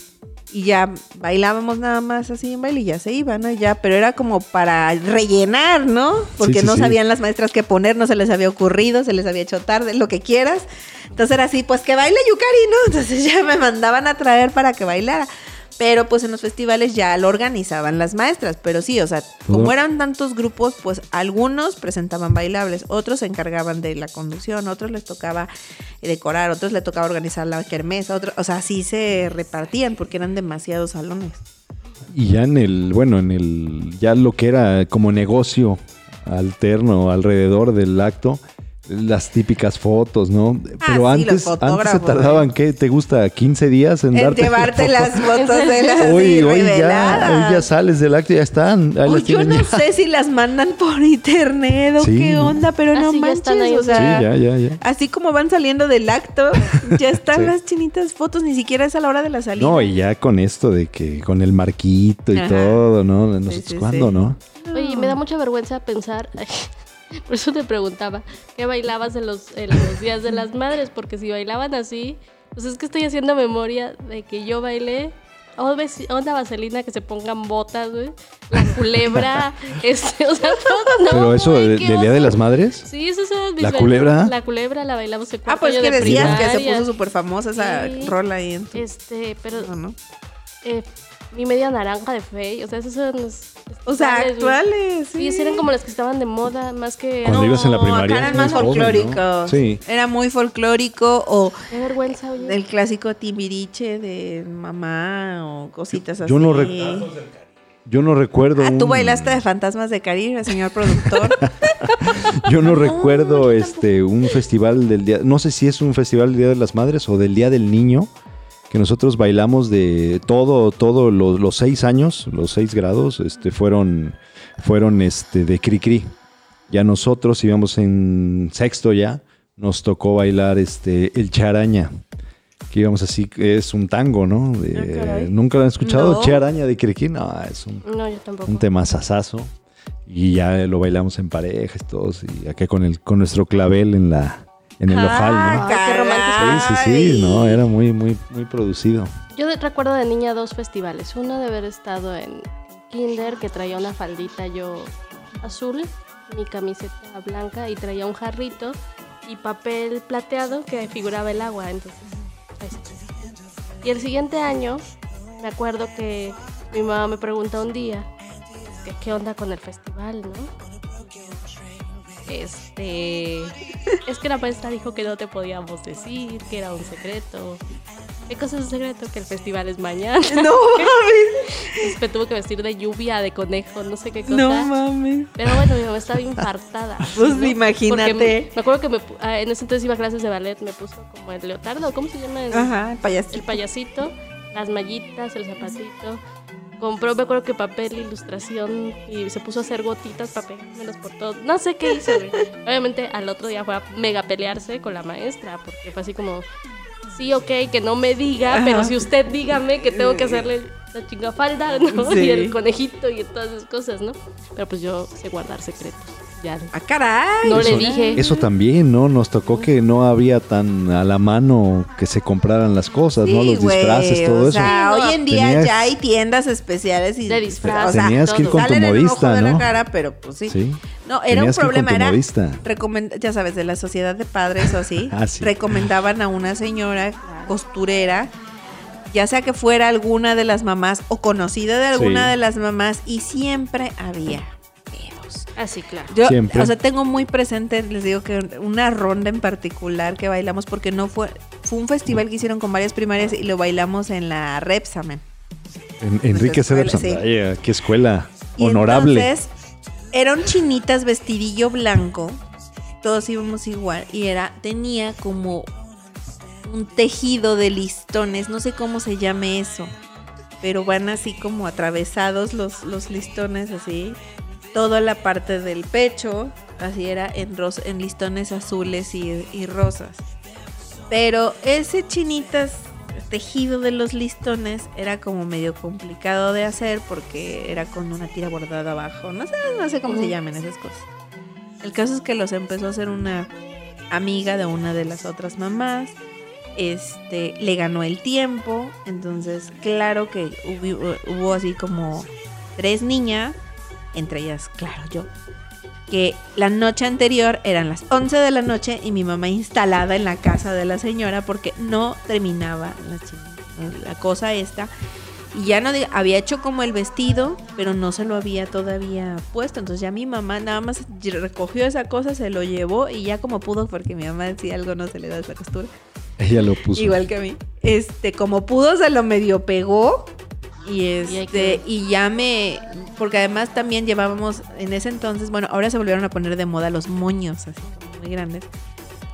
Y ya bailábamos nada más así en baile y ya se iban, ¿no? Ya, pero era como para rellenar, ¿no? Porque sí, no sí. sabían las maestras qué poner, no se les había ocurrido, se les había hecho tarde, lo que quieras. Entonces era así, pues que baile Yukari, ¿no? Entonces ya me mandaban a traer para que bailara. Pero pues en los festivales ya lo organizaban las maestras. Pero sí, o sea, como eran tantos grupos, pues algunos presentaban bailables, otros se encargaban de la conducción, otros les tocaba eh, decorar, otros les tocaba organizar la kermés, otros, o sea, así se repartían porque eran demasiados salones. Y ya en el, bueno, en el, ya lo que era como negocio alterno alrededor del acto, las típicas fotos, ¿no? Pero Ah, sí, los antes, antes se tardaban, ¿qué? ¿Te gusta? ¿15 días en, En darte llevarte las fotos de las Hoy, hoy ya, reveladas. hoy ya sales del acto y ya están. Ahí Uy, las yo no ya. sé si las mandan por internet o Sí. qué onda, pero Ah, no sí, manches, ahí. o Sí, sea, ya, ya, ya. así como van saliendo del acto, ya están Sí. las chinitas fotos, ni siquiera es a la hora de la salida. No, y ya con esto de que con el marquito y Ajá. todo, ¿no? Nosotros, sí, ¿cuándo, sí. no? Oye, me da mucha vergüenza pensar, por eso te preguntaba, ¿qué bailabas en los, en los días de las madres? Porque si bailaban así, pues es que estoy haciendo memoria de que yo bailé, oh, onda vaselina, que se pongan botas, güey, la culebra, este, o sea, todo, ¿no? Pero eso güey, de- qué del Día de las Madres. Sí, eso es ¿La culebra? La culebra la bailamos en Ah, pues que de decías que se puso súper famosa esa Sí. rola ahí en tu... Este, pero no, ¿no? eh, mi media naranja de Fey, o sea, esos son los O sea, actuales, sí. Sí, esas eran como las que estaban de moda, más que... Cuando ibas en la primaria, eran más joven, ¿no? folclóricos. Sí. Era muy folclórico o Qué vergüenza, oye. el clásico timbiriche de mamá o cositas así. Yo no rec- Yo no recuerdo. Ah, tú un- bailaste de Fantasmas de Caribe, señor productor. Yo no No, recuerdo yo este un festival del día, no sé si es un festival del Día de las Madres o del Día del Niño, que nosotros bailamos de todo, todo los, los seis años, los seis grados, este fueron, fueron este de Cricri. Ya nosotros íbamos en sexto ya, nos tocó bailar este el charaña. Que íbamos así, es un tango, ¿no? De- Ah. ¿Nunca lo han escuchado? No. Charaña de Cricri, no, es un, No, yo un tema sasazo y ya lo bailamos en parejas todos y acá con el con nuestro clavel en la en el ojal, ¿no? Ay, qué romántico. Sí, sí, sí, no, era muy muy muy producido. Yo de- recuerdo de niña dos festivales. Uno de haber estado en Kinder, que traía una faldita yo azul, mi camiseta blanca y traía un jarrito y papel plateado que figuraba el agua. Entonces. Y el siguiente año, me acuerdo que mi mamá me preguntó un día, que qué onda con el festival, ¿no? Este. Es que la maestra dijo que no te podíamos decir, que era un secreto. ¿Qué cosa es un secreto? Que el festival es mañana. no mames, me tuvo que vestir de lluvia, de conejo, no sé qué cosa. no mames. Pero bueno, mi mamá estaba infartada. Pues ¿no? imagínate. Me, me acuerdo que me, ah, en ese entonces iba a clases de ballet, me puso como el leotardo, ¿cómo se llama? El, Ajá, el el payasito. payasito, las mallitas, el zapatito. Compró, me acuerdo que papel, ilustración y se puso a hacer gotitas para pegármelas por todo. No sé qué hizo, güey. Obviamente al otro día fue a mega pelearse con la maestra porque fue así como, sí, ok, que no me diga, Ajá. pero si usted dígame que tengo que hacerle la chingafalda, ¿no? Sí. Y el conejito y todas esas cosas, ¿no? Pero pues yo sé guardar secretos. Ya. Ah, caray. No le Eso- dije. Eso también, ¿no? Nos tocó que no había tan a la mano que se compraran las cosas, ¿no? Los disfraces, todo o eso. sea, Sí, no. hoy en día Tenías- ya hay tiendas especiales y De o sea, Tenías que ir con tu modista, de la ¿no? cara, pero pues sí. Sí. No, era Tenías un problema, tu era modista. recomend- ya sabes, de la sociedad de padres o así, Ah, sí. recomendaban a una señora costurera, ya sea que fuera alguna de las mamás o conocida de alguna Sí. de las mamás, y siempre había pedos. Así, claro. Yo, Siempre. o sea, tengo muy presente, les digo que una ronda en particular que bailamos porque no fue, fue un festival que hicieron con varias primarias y lo bailamos en la Repsamen. En- Enrique sí. Santalla, qué escuela Y honorable. entonces eran chinitas vestidillo blanco, todos íbamos igual y era tenía como un tejido de listones, no sé cómo se llame eso, pero van así como atravesados los, los listones así, toda la parte del pecho, así era en, ros- en listones azules y, y rosas. Pero ese chinitas tejido de los listones era como medio complicado de hacer porque era con una tira bordada abajo. No sé, no sé cómo se llaman esas cosas. El caso es que los empezó a hacer una amiga de una de las otras mamás. este, le ganó el tiempo. Entonces, claro que hubo, hubo así como tres niñas, entre ellas, claro, yo, que la noche anterior eran las 11 de la noche y mi mamá instalada en la casa de la señora porque no terminaba la, cosa esta. Y ya no había hecho como el vestido, pero no se lo había todavía puesto. Entonces ya mi mamá nada más recogió esa cosa, se lo llevó y ya como pudo, porque mi mamá si algo no se le da esa costura. Ella lo puso. Igual que a mí. Este, como pudo, se lo medio pegó. Y este, quedó. y ya me. Porque además también llevábamos en ese entonces, bueno, ahora se volvieron a poner de moda los moños, así como muy grandes.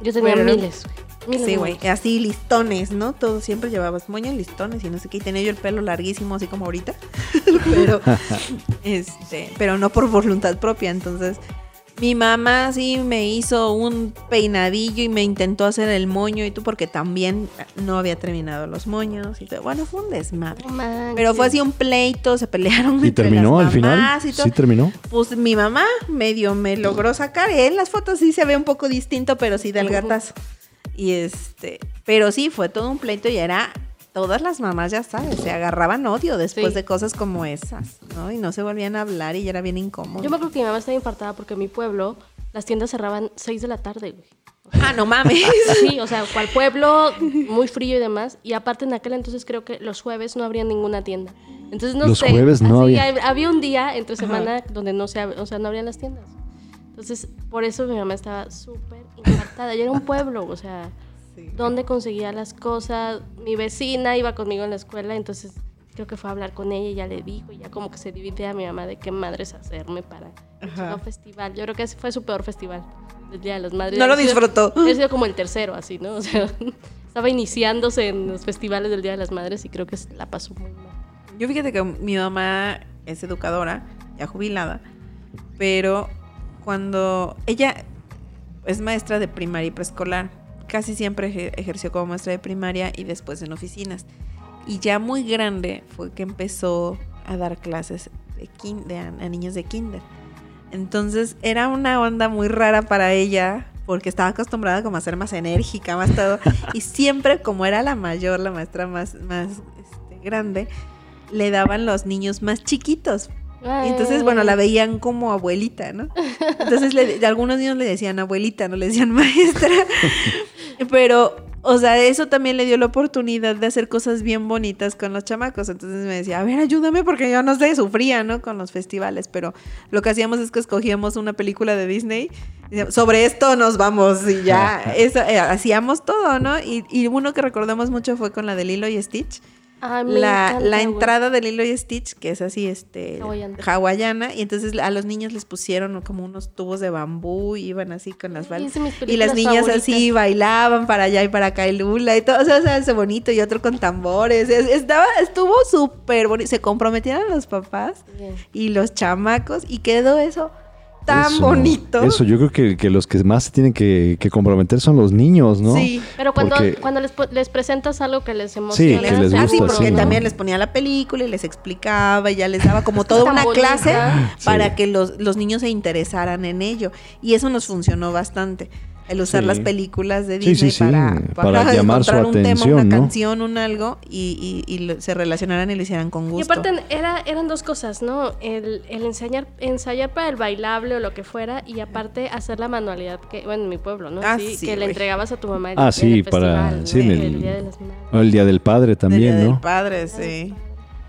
Yo tenía Pero- miles, güey. Miles Sí, güey, así listones, ¿no? Todo siempre llevabas moños, listones y no sé qué. Y tenía yo el pelo larguísimo, así como ahorita. pero, este, pero no por voluntad propia. Entonces, mi mamá sí me hizo un peinadillo y me intentó hacer el moño y tú, porque también no había terminado los moños. Y todo. Bueno, fue un desmadre. Pero fue así un pleito, se pelearon ¿Y entre terminó las al final? mamás y todo. ¿Sí terminó? Pues mi mamá medio me logró sacar. En las fotos sí se ve un poco distinto, pero sí del gatazo. Y este, pero sí, fue todo un pleito y era, todas las mamás ya sabes, se agarraban odio después Sí. de cosas como esas, ¿no? Y no se volvían a hablar y ya era bien incómodo. Yo me acuerdo que mi mamá estaba infartada porque en mi pueblo las tiendas cerraban 6 de la tarde, güey. Ah, no mames. Sí, o sea, cual pueblo, muy frío y demás. Y aparte en aquel entonces creo que los jueves no habría ninguna tienda. Entonces no Los sé. jueves no así, había. hab- Había un día entre semana donde no se, o sea, no abrían las tiendas. Entonces, por eso mi mamá estaba súper infartada. Yo era un pueblo, o sea, ¿dónde conseguía las cosas? Mi vecina iba conmigo en la escuela, entonces creo que fue a hablar con ella y ya le dijo, y ya como que se divide a mi mamá de qué madres hacerme para chingado festival. Yo creo que ese fue su peor festival, el Día de las Madres. No lo disfrutó. Ha sido como el tercero, así, ¿no? O sea, estaba iniciándose en los festivales del Día de las Madres y creo que la pasó muy mal. Yo fíjate que mi mamá es educadora, ya jubilada, pero cuando ella es maestra de primaria y preescolar, casi siempre eje- ejerció como maestra de primaria y después en oficinas. Y ya muy grande fue que empezó a dar clases de, kin- de a, a niños de kinder. Entonces era una onda muy rara para ella porque estaba acostumbrada como a ser más enérgica, más todo. Y siempre como era la mayor, la maestra más, más este, grande, le daban los niños más chiquitos. Y entonces, bueno, la veían como abuelita, ¿no? Entonces, le- algunos niños le decían abuelita, no le decían maestra. Pero, o sea, eso también le dio la oportunidad de hacer cosas bien bonitas con los chamacos. Entonces me decía, a ver, ayúdame porque yo no sé, sufría, ¿no? Con los festivales. Pero lo que hacíamos es que escogíamos una película de Disney. Sobre esto nos vamos y ya. Eso, eh, hacíamos todo, ¿no? Y, y uno que recordamos mucho fue con la de Lilo y Stitch Ay, la, encanta, la entrada de Lilo y Stitch, que es así, este, Hawaiana. hawaiana, y entonces a los niños les pusieron como unos tubos de bambú y iban así con las balas. es Y las niñas así bailaban para allá y para acá y lula y todo, o sea, o sea, ese bonito y otro con tambores. Es- Estaba, estuvo súper bonito. Se comprometieron los papás Bien. y los chamacos y quedó eso tan Eso, bonito. Eso, yo creo que, que los que más se tienen que, que comprometer son los niños, ¿no? Sí. Pero cuando, Porque- cuando les, les presentas algo que les emociona. que les Ah, sí, porque sí, ¿no? también les ponía la película y les explicaba y ya les daba como toda una bonita. clase para Sí. que los, los niños se interesaran en ello. Y eso nos funcionó bastante. El usar Sí. las películas de Disney sí, sí, para, para llamar su un tema, atención, una ¿no? canción, un algo y, y- y lo- se relacionaran y lo hicieran con Y gusto. aparte era, eran dos cosas, ¿no? El, el enseñar, ensayar para el bailable o lo que fuera y aparte hacer la manualidad que, bueno, en mi pueblo, ¿no? Ah, Sí, sí, que le entregabas a tu mamá el, Ah, sí, el para- festival, ¿no? el- Día de las el Día del Padre también, Día del ¿no? padre, sí.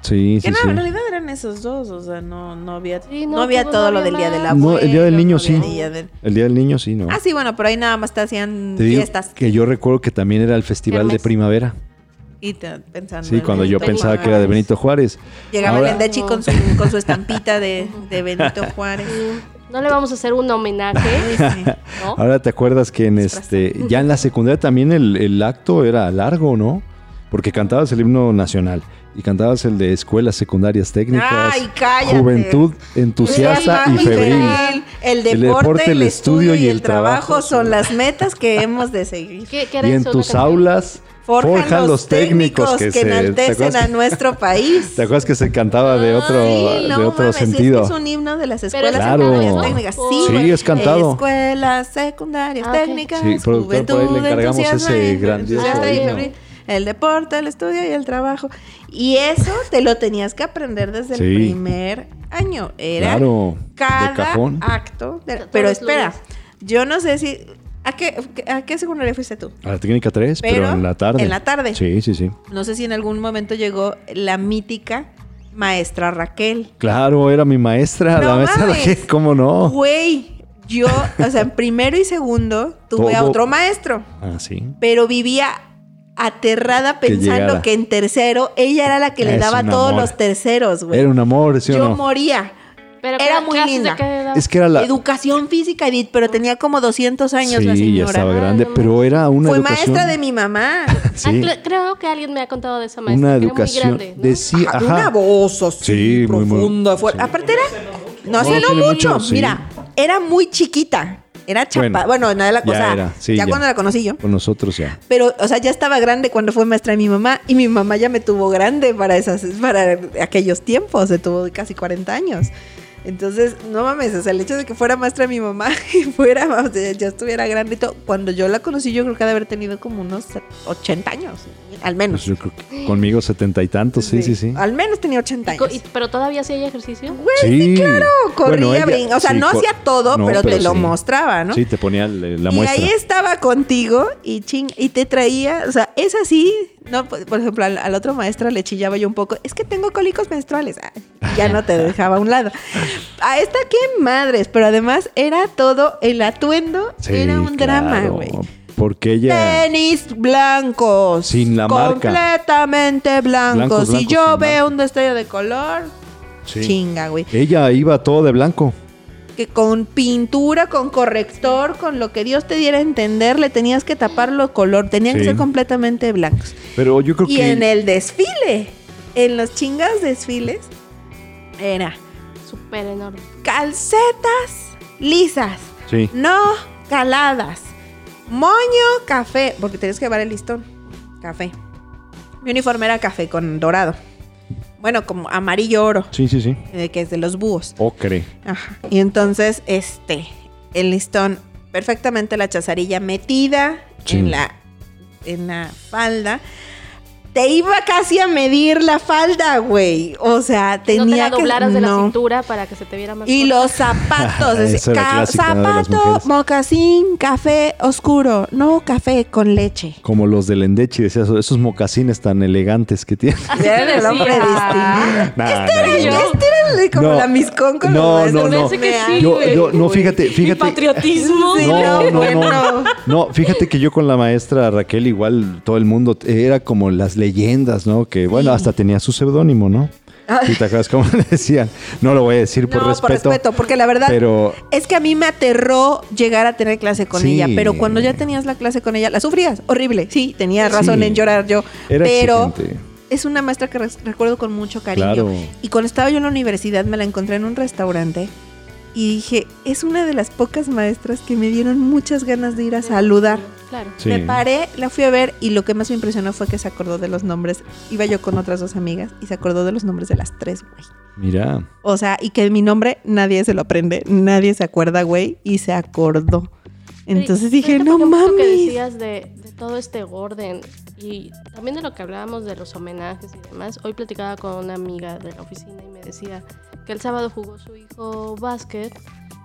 Sí, Que sí, no, sí. en realidad eran esos dos, o sea, no, no había, Sí, no, no, había todo no lo del día del abuelo. No, el Día del Niño no sí. del- El Día del Niño sí, ¿no? Ah, sí, bueno, pero ahí nada más te hacían Te digo fiestas. que yo recuerdo que también era el Festival de. Primavera. Y te, pensando Sí, cuando yo Benito pensaba que Juárez. era de Benito Juárez. Llegaba Ahora- el Endechi con su, con su estampita de, de Benito Juárez. No le vamos a hacer un homenaje, Sí. ¿no? Ahora te acuerdas que en este, ya en la secundaria también el, el acto era largo, ¿no? Porque cantabas el himno nacional y cantabas el de escuelas secundarias técnicas. Ay. Juventud entusiasta y febril. El deporte, el, estudio y el trabajo son las metas que hemos de seguir. ¿Qué, qué Y en tus canción. aulas Forjan, los técnicos que, ¿te enaltecen acuerdas a que- nuestro país. ¿Te acuerdas que se cantaba de otro, Sí, no de otro mames, sentido? Es, que es un himno de las escuelas es Claro. secundarias técnicas. Sí, Sí, es cantado. Escuelas secundarias Ah, técnicas. Sí, productor, por ahí le encargamos ese grandioso himno. El deporte, el estudio y el trabajo. Y eso te lo tenías que aprender desde el primer año. Era Claro, de cada cajón. acto. de- pero espera, yo no sé si... ¿A qué, ¿A qué secundaria fuiste tú? A la técnica 3, pero, Pero en la tarde. en la tarde. Sí, sí, sí. No sé si en algún momento llegó la mítica maestra Raquel. Claro, era mi maestra, No la maestra mames. Raquel, ¿cómo no? Güey, yo, o sea, en primero y segundo tuve a otro maestro, Ah, sí. pero vivía aterrada Que pensando llegara. que en tercero ella era la que le daba todos amor. los terceros, güey. Era un amor, ¿sí o yo no? moría. Pero Era ¿qué muy de linda. Es que era la... Educación física, Edith, pero tenía como 200 años la Sí, ya señora. estaba Ah, grande, no pero era una Fue educación... maestra de mi mamá. Ah, Sí, cre- creo que alguien me ha contado de esa maestra. una que era muy educación... grande, ¿no? Decía, Ajá, ajá. Una voz así, Sí, muy, muy- profunda, fuerte. sí. Aparte era... No, sí, No, mucho. mucho, sí. Mira, era muy chiquita. Era chapa. Bueno, Bueno, nada de la ya cosa. era, sí, ya, ya. cuando la conocí yo. Con nosotros ya. Pero, o sea, ya estaba grande cuando fue maestra de mi mamá. Y mi mamá ya me tuvo grande para esas, para aquellos tiempos. Se tuvo casi 40 años. Entonces, no mames, o sea, el hecho de que fuera maestra de mi mamá y fuera, o sea, ya estuviera grande y todo. Cuando yo la conocí, yo creo que ha de haber tenido como unos 80 años, al Pues menos. yo creo que conmigo setenta y tantos, sí, sí, sí. Al menos tenía 80 Y co- años. y- pero todavía hacía ejercicio. sí, claro, corría, Bueno, ella- brin- o sea, sí, no hacía todo, no, pero, te lo mostraba, ¿no? Sí, te ponía la y muestra. ahí estaba contigo y ching, y te traía, o sea, es así, no, por ejemplo, al, al otro maestra le chillaba yo un poco, es que tengo cólicos menstruales, Ay, ya no te dejaba a un lado. A esta qué madres, pero además era todo el atuendo, Sí, era un drama, güey. Porque ella... Tenis blancos. Sin la marca. Completamente blancos. Blancos, si yo veo marca. un destello de color, Sí. chinga, güey. Ella iba todo de blanco. que con pintura, con corrector, con lo que Dios te diera a entender, le tenías que tapar los color, tenían que ser completamente blancos. Pero yo creo Y que... en el desfile, en los chingas desfiles, era Súper enorme. calcetas lisas, Sí. no caladas, moño café, porque tenías que llevar el listón, café. Mi uniforme era café con dorado. Bueno, como amarillo oro, Sí, sí, sí. eh, que es de los búhos. Ocre. Ajá. Y entonces, este, el listón, perfectamente la chazarilla metida Sí. en la en la falda. Te iba casi a medir la falda, güey. O sea, no tenía te la que doblaras de la no. cintura para que se te viera más Y corta. los zapatos, es ¿no? zapato, mocasín, café oscuro, no café con leche. Como los del Endechi, decías, esos mocasines tan elegantes que tienen. Te el hombre distinguido. Nah, Este era, este era como No. la miscón con No, los no, no. Que sí, Yo, güey. yo, no, fíjate, Mi fíjate. patriotismo. Sí, No, no, no, no, no. fíjate que yo con la maestra Raquel igual todo el mundo era como las leyendas, ¿no? Que bueno, hasta tenía su seudónimo, ¿no? Ay. ¿Sí te acuerdas cómo le decían? No lo voy a decir por no, respeto. por respeto, porque la verdad Pero es que a mí me aterró llegar a tener clase con Sí. ella, pero cuando ya tenías la clase con ella, la sufrías, horrible. Sí, tenía Sí. razón en llorar yo, era pero exigente. es una maestra que recuerdo con mucho cariño. Claro. Y cuando estaba yo en la universidad me la encontré en un restaurante y dije, es una de las pocas maestras que me dieron muchas ganas de ir a saludar. Claro. Sí. Me paré, la fui a ver y lo que más me impresionó fue que se acordó de los nombres. Iba yo con otras dos amigas y se acordó de los nombres de las tres, güey. Mira, O sea, y que mi nombre nadie se lo aprende, nadie se acuerda, güey, y se acordó. Entonces dije, no ejemplo, que mames. decías de, de todo este orden y también de lo que hablábamos de los homenajes y demás. Hoy platicaba con una amiga de la oficina y me decía que el sábado jugó su hijo básquet.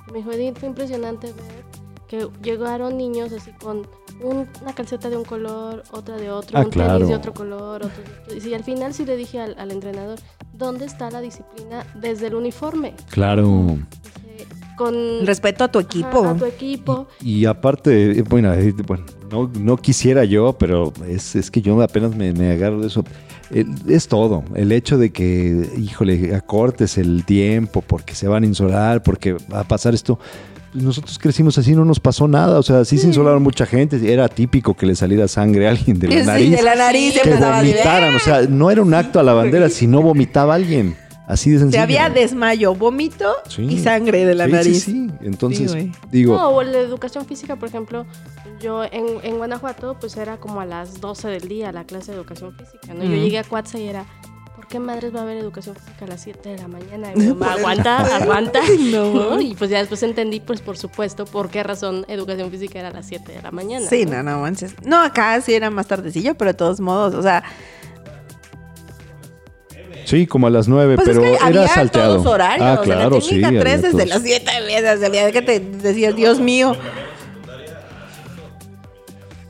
Y me dijo, Edith, fue impresionante ver que llegaron niños así con una calceta de un color, otra de otro, Ah, un claro. tenis de otro color, otro de otro. Y al final sí le dije al, al entrenador, ¿dónde está la disciplina desde el uniforme? claro. Con Respeto a tu ajá, equipo. a tu equipo. Y aparte, bueno, eh, bueno no, no quisiera yo, pero es, es que yo apenas me, me agarro de eso. El- es todo. El hecho de que, híjole, acortes el tiempo porque se van a insolar, porque va a pasar esto. Pues Nosotros crecimos así, no nos pasó nada. O sea, sí se insolaron mucha gente. Era típico que le saliera sangre a alguien de la Sí, nariz. de la nariz Sí, se que vomitaran. O sea, no era un acto a la bandera si no vomitaba alguien. Así de Se sencillo. había desmayo, vómito Sí. y sangre de la Sí, nariz. Sí, sí. Entonces, Sí, digo, No, o la educación física, por ejemplo, yo en, en Guanajuato, pues era como a las 12 del día la clase de educación física, ¿no? Yo llegué a Cuatza y era, ¿por qué madres va a haber educación física a las 7 de la mañana? Y mi mamá, aguanta, aguanta. No. ¿no? Y pues ya después entendí, pues por supuesto, por qué razón educación física era a las 7 de la mañana. Sí, no, no manches. No, acá sí era más tardecillo, pero de todos modos, o sea, sí, como a las nueve, pues pero es que era había salteado. todos horarios. Ah, claro, la sí. técnica había 3 desde las 7 desde el día que te decías, Dios mío.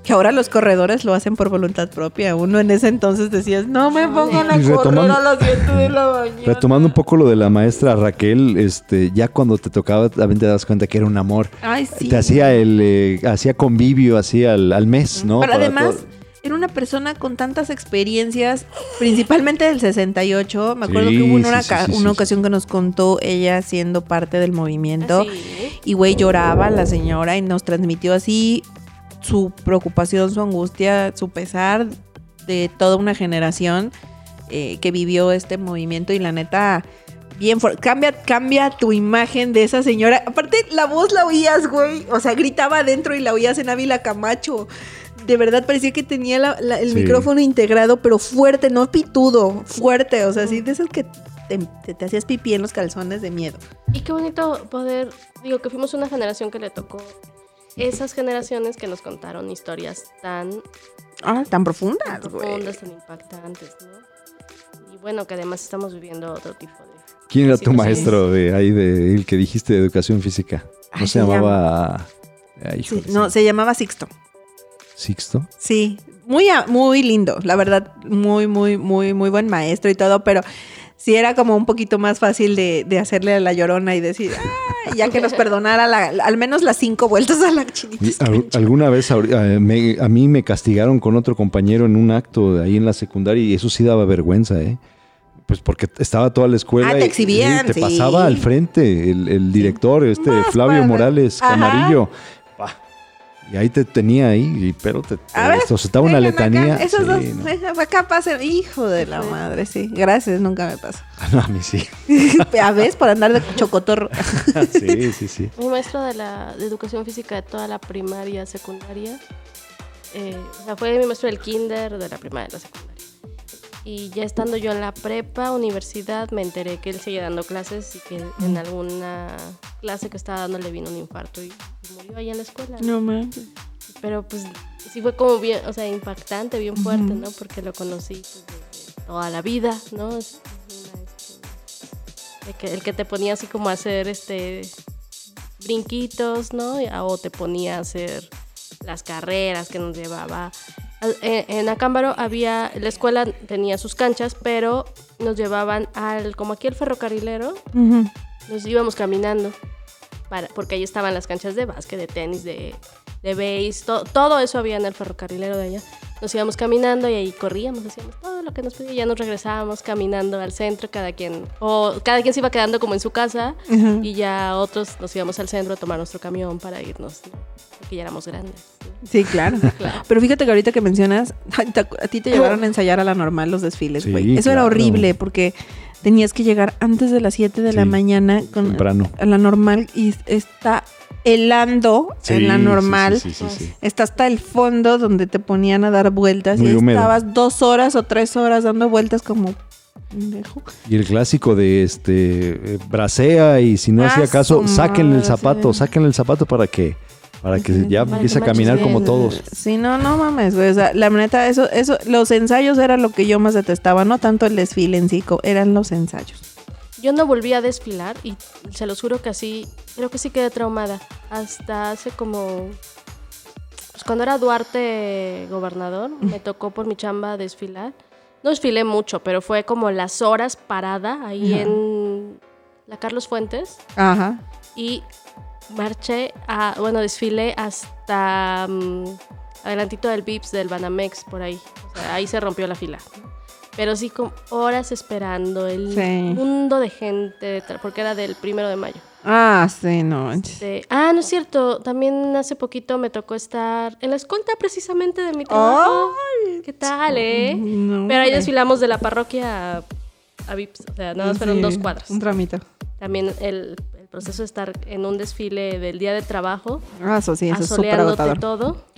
Que ahora los corredores lo hacen por voluntad propia. Uno en ese entonces decías, no me pongan a Y correr a las 7 de la mañana. Retomando un poco lo de la maestra Raquel, este, ya cuando te tocaba también te das cuenta que era un amor. Ay, sí. Te hacía el, eh, hacía convivio así al, al mes, ¿no? Pero Para además, todo. Era una persona con tantas experiencias, principalmente del 68. Me acuerdo Sí, que hubo una, sí, ca- sí, una sí, ocasión que nos contó ella siendo parte del movimiento. Así. Y güey, lloraba la señora y nos transmitió así su preocupación, su angustia, su pesar de toda una generación eh, que vivió este movimiento y la neta, bien fuerte. Cambia, cambia tu imagen de esa señora. Aparte, la voz la oías, güey. O sea, gritaba adentro y la oías en Ávila Camacho. De verdad parecía que tenía la- la- el Sí. micrófono integrado, pero fuerte, no pitudo, fuerte. O sea, así de esas que te, te- te hacías pipí en los calzones de miedo. Y qué bonito poder, digo que fuimos una generación que le tocó esas generaciones que nos contaron historias tan Ah, tan profundas, tan profundas, tan impactantes, ¿no? Y bueno, que además estamos viviendo otro tipo de... ¿Quién era tu maestro de ahí, de el que dijiste de educación física? ¿No Ay, se llamaba ay, Sí, híjole, no, sí. se llamaba Sixto. Sixto? Sí, muy, muy lindo, la verdad, muy, muy, muy, muy buen maestro y todo, pero sí era como un poquito más fácil de, de hacerle a la llorona y decir, "Ah", ya que nos perdonara la- al menos las cinco vueltas a la chinita. Alguna vez a, me- a mí me castigaron con otro compañero en un acto ahí en la secundaria y eso sí daba vergüenza, ¿eh? Pues porque estaba toda la escuela Ah, te y- exhibían, y te sí. pasaba al frente el, el director, este Más Flavio. Morales. Camarillo. Y ahí te tenía ahí, y- pero te, ver, te una acá, letanía. Esos Sí, dos, no. acá pasen. Hijo de la madre, sí. Gracias, nunca me pasa. No, a mí sí. A veces por andar de chocotorro. sí, sí, sí. Mi maestro de la de educación física de toda la primaria, secundaria, eh, o sea, fue mi maestro del kinder, de la primaria, de la secundaria. Y ya estando yo en la prepa, universidad, me enteré que él seguía dando clases y que en alguna clase que estaba dando le vino un infarto y, y murió ahí en la escuela. ¿no? Mames. Pero pues sí fue como bien, o sea, impactante, bien fuerte, ¿no? Porque lo conocí desde toda la vida, ¿no? Es de que- el que te ponía así como a hacer este brinquitos, ¿no? Y- O te ponía a hacer las carreras que nos llevaba. Al- En, Acámbaro había, la escuela tenía sus canchas, pero nos llevaban al, como aquí el ferrocarrilero, nos íbamos caminando, para, porque ahí estaban las canchas de básquet, de tenis, de, de base, to- todo eso había en el ferrocarrilero de allá. Nos íbamos caminando y ahí corríamos, hacíamos todo lo que nos pedía, ya nos regresábamos caminando al centro, cada quien, o cada quien se iba quedando como en su casa y ya otros nos íbamos al centro a tomar nuestro camión para irnos, ¿no? porque ya éramos grandes. Sí, claro. Claro. Pero fíjate que ahorita que mencionas, a ti te llevaron a ensayar a la normal los desfiles, Sí, güey. Eso era horrible porque tenías que llegar antes de las 7 de la mañana con temprano. a la normal y está helando Sí, en la normal. Sí. Está hasta el fondo donde te ponían a dar vueltas Muy y húmedo. estabas dos horas o tres horas dando vueltas como pendejo. Y el clásico de este eh, bracea y si no Ah, hacía caso, sáquenle el zapato, sáquenle el zapato para que para que ya empiece a caminar como todos. Sí, no, no mames, güey. O sea, la neta, eso, eso, los ensayos era lo que yo más detestaba, no tanto el desfile en sí, eran los ensayos. Yo no volví a desfilar y se los juro que así, creo que sí quedé traumada. Hasta hace como... Pues cuando era Duarte gobernador, me tocó por mi chamba desfilar. No desfilé mucho, pero fue como las horas parada ahí Ajá. en la Carlos Fuentes. Ajá. Y marché, a, bueno, desfilé hasta mm, adelantito del Vips del Banamex, por ahí. O sea, ahí se rompió la fila. Pero sí, con horas esperando el Sí. mundo de gente, porque era del primero de mayo. Ah, sí, no. Este, ah, no es cierto. También hace poquito me tocó estar en la escolta precisamente de mi trabajo. ¿Qué tal, eh? No, Pero ahí desfilamos de la parroquia a, a Vips. O sea, nada más fueron Sí, dos cuadras. Un tramito. También el proceso de estar en un desfile del día de trabajo, Ah, eso sí, eso es súper asoleándote agotador. todo.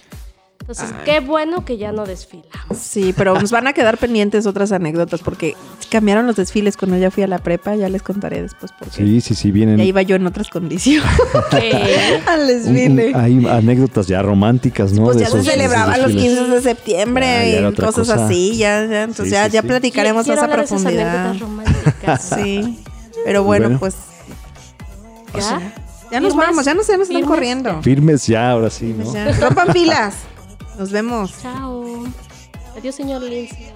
Entonces, qué bueno que ya no desfilamos. Sí, pero nos van a quedar pendientes otras anécdotas porque cambiaron los desfiles cuando ya fui a la prepa, ya les contaré después porque Sí, sí, sí, vienen. ya iba yo en otras condiciones al un- un- desfile. hay anécdotas ya románticas, ¿no? Pues De ya se esos- celebraban esos los desfiles. 15 de septiembre era y cosas cosa. así, ya, ya, entonces Sí, ya, sí, ya sí. platicaremos quiero a de esas profundidad. anécdotas románticas. Sí, pero bueno, Bueno. pues ya. Ya nos vamos, ya nos, ya nos están corriendo. Firmes ya, ahora sí, ¿no? Rompan pilas. Nos vemos. Chao. Adiós, señor Lindsay.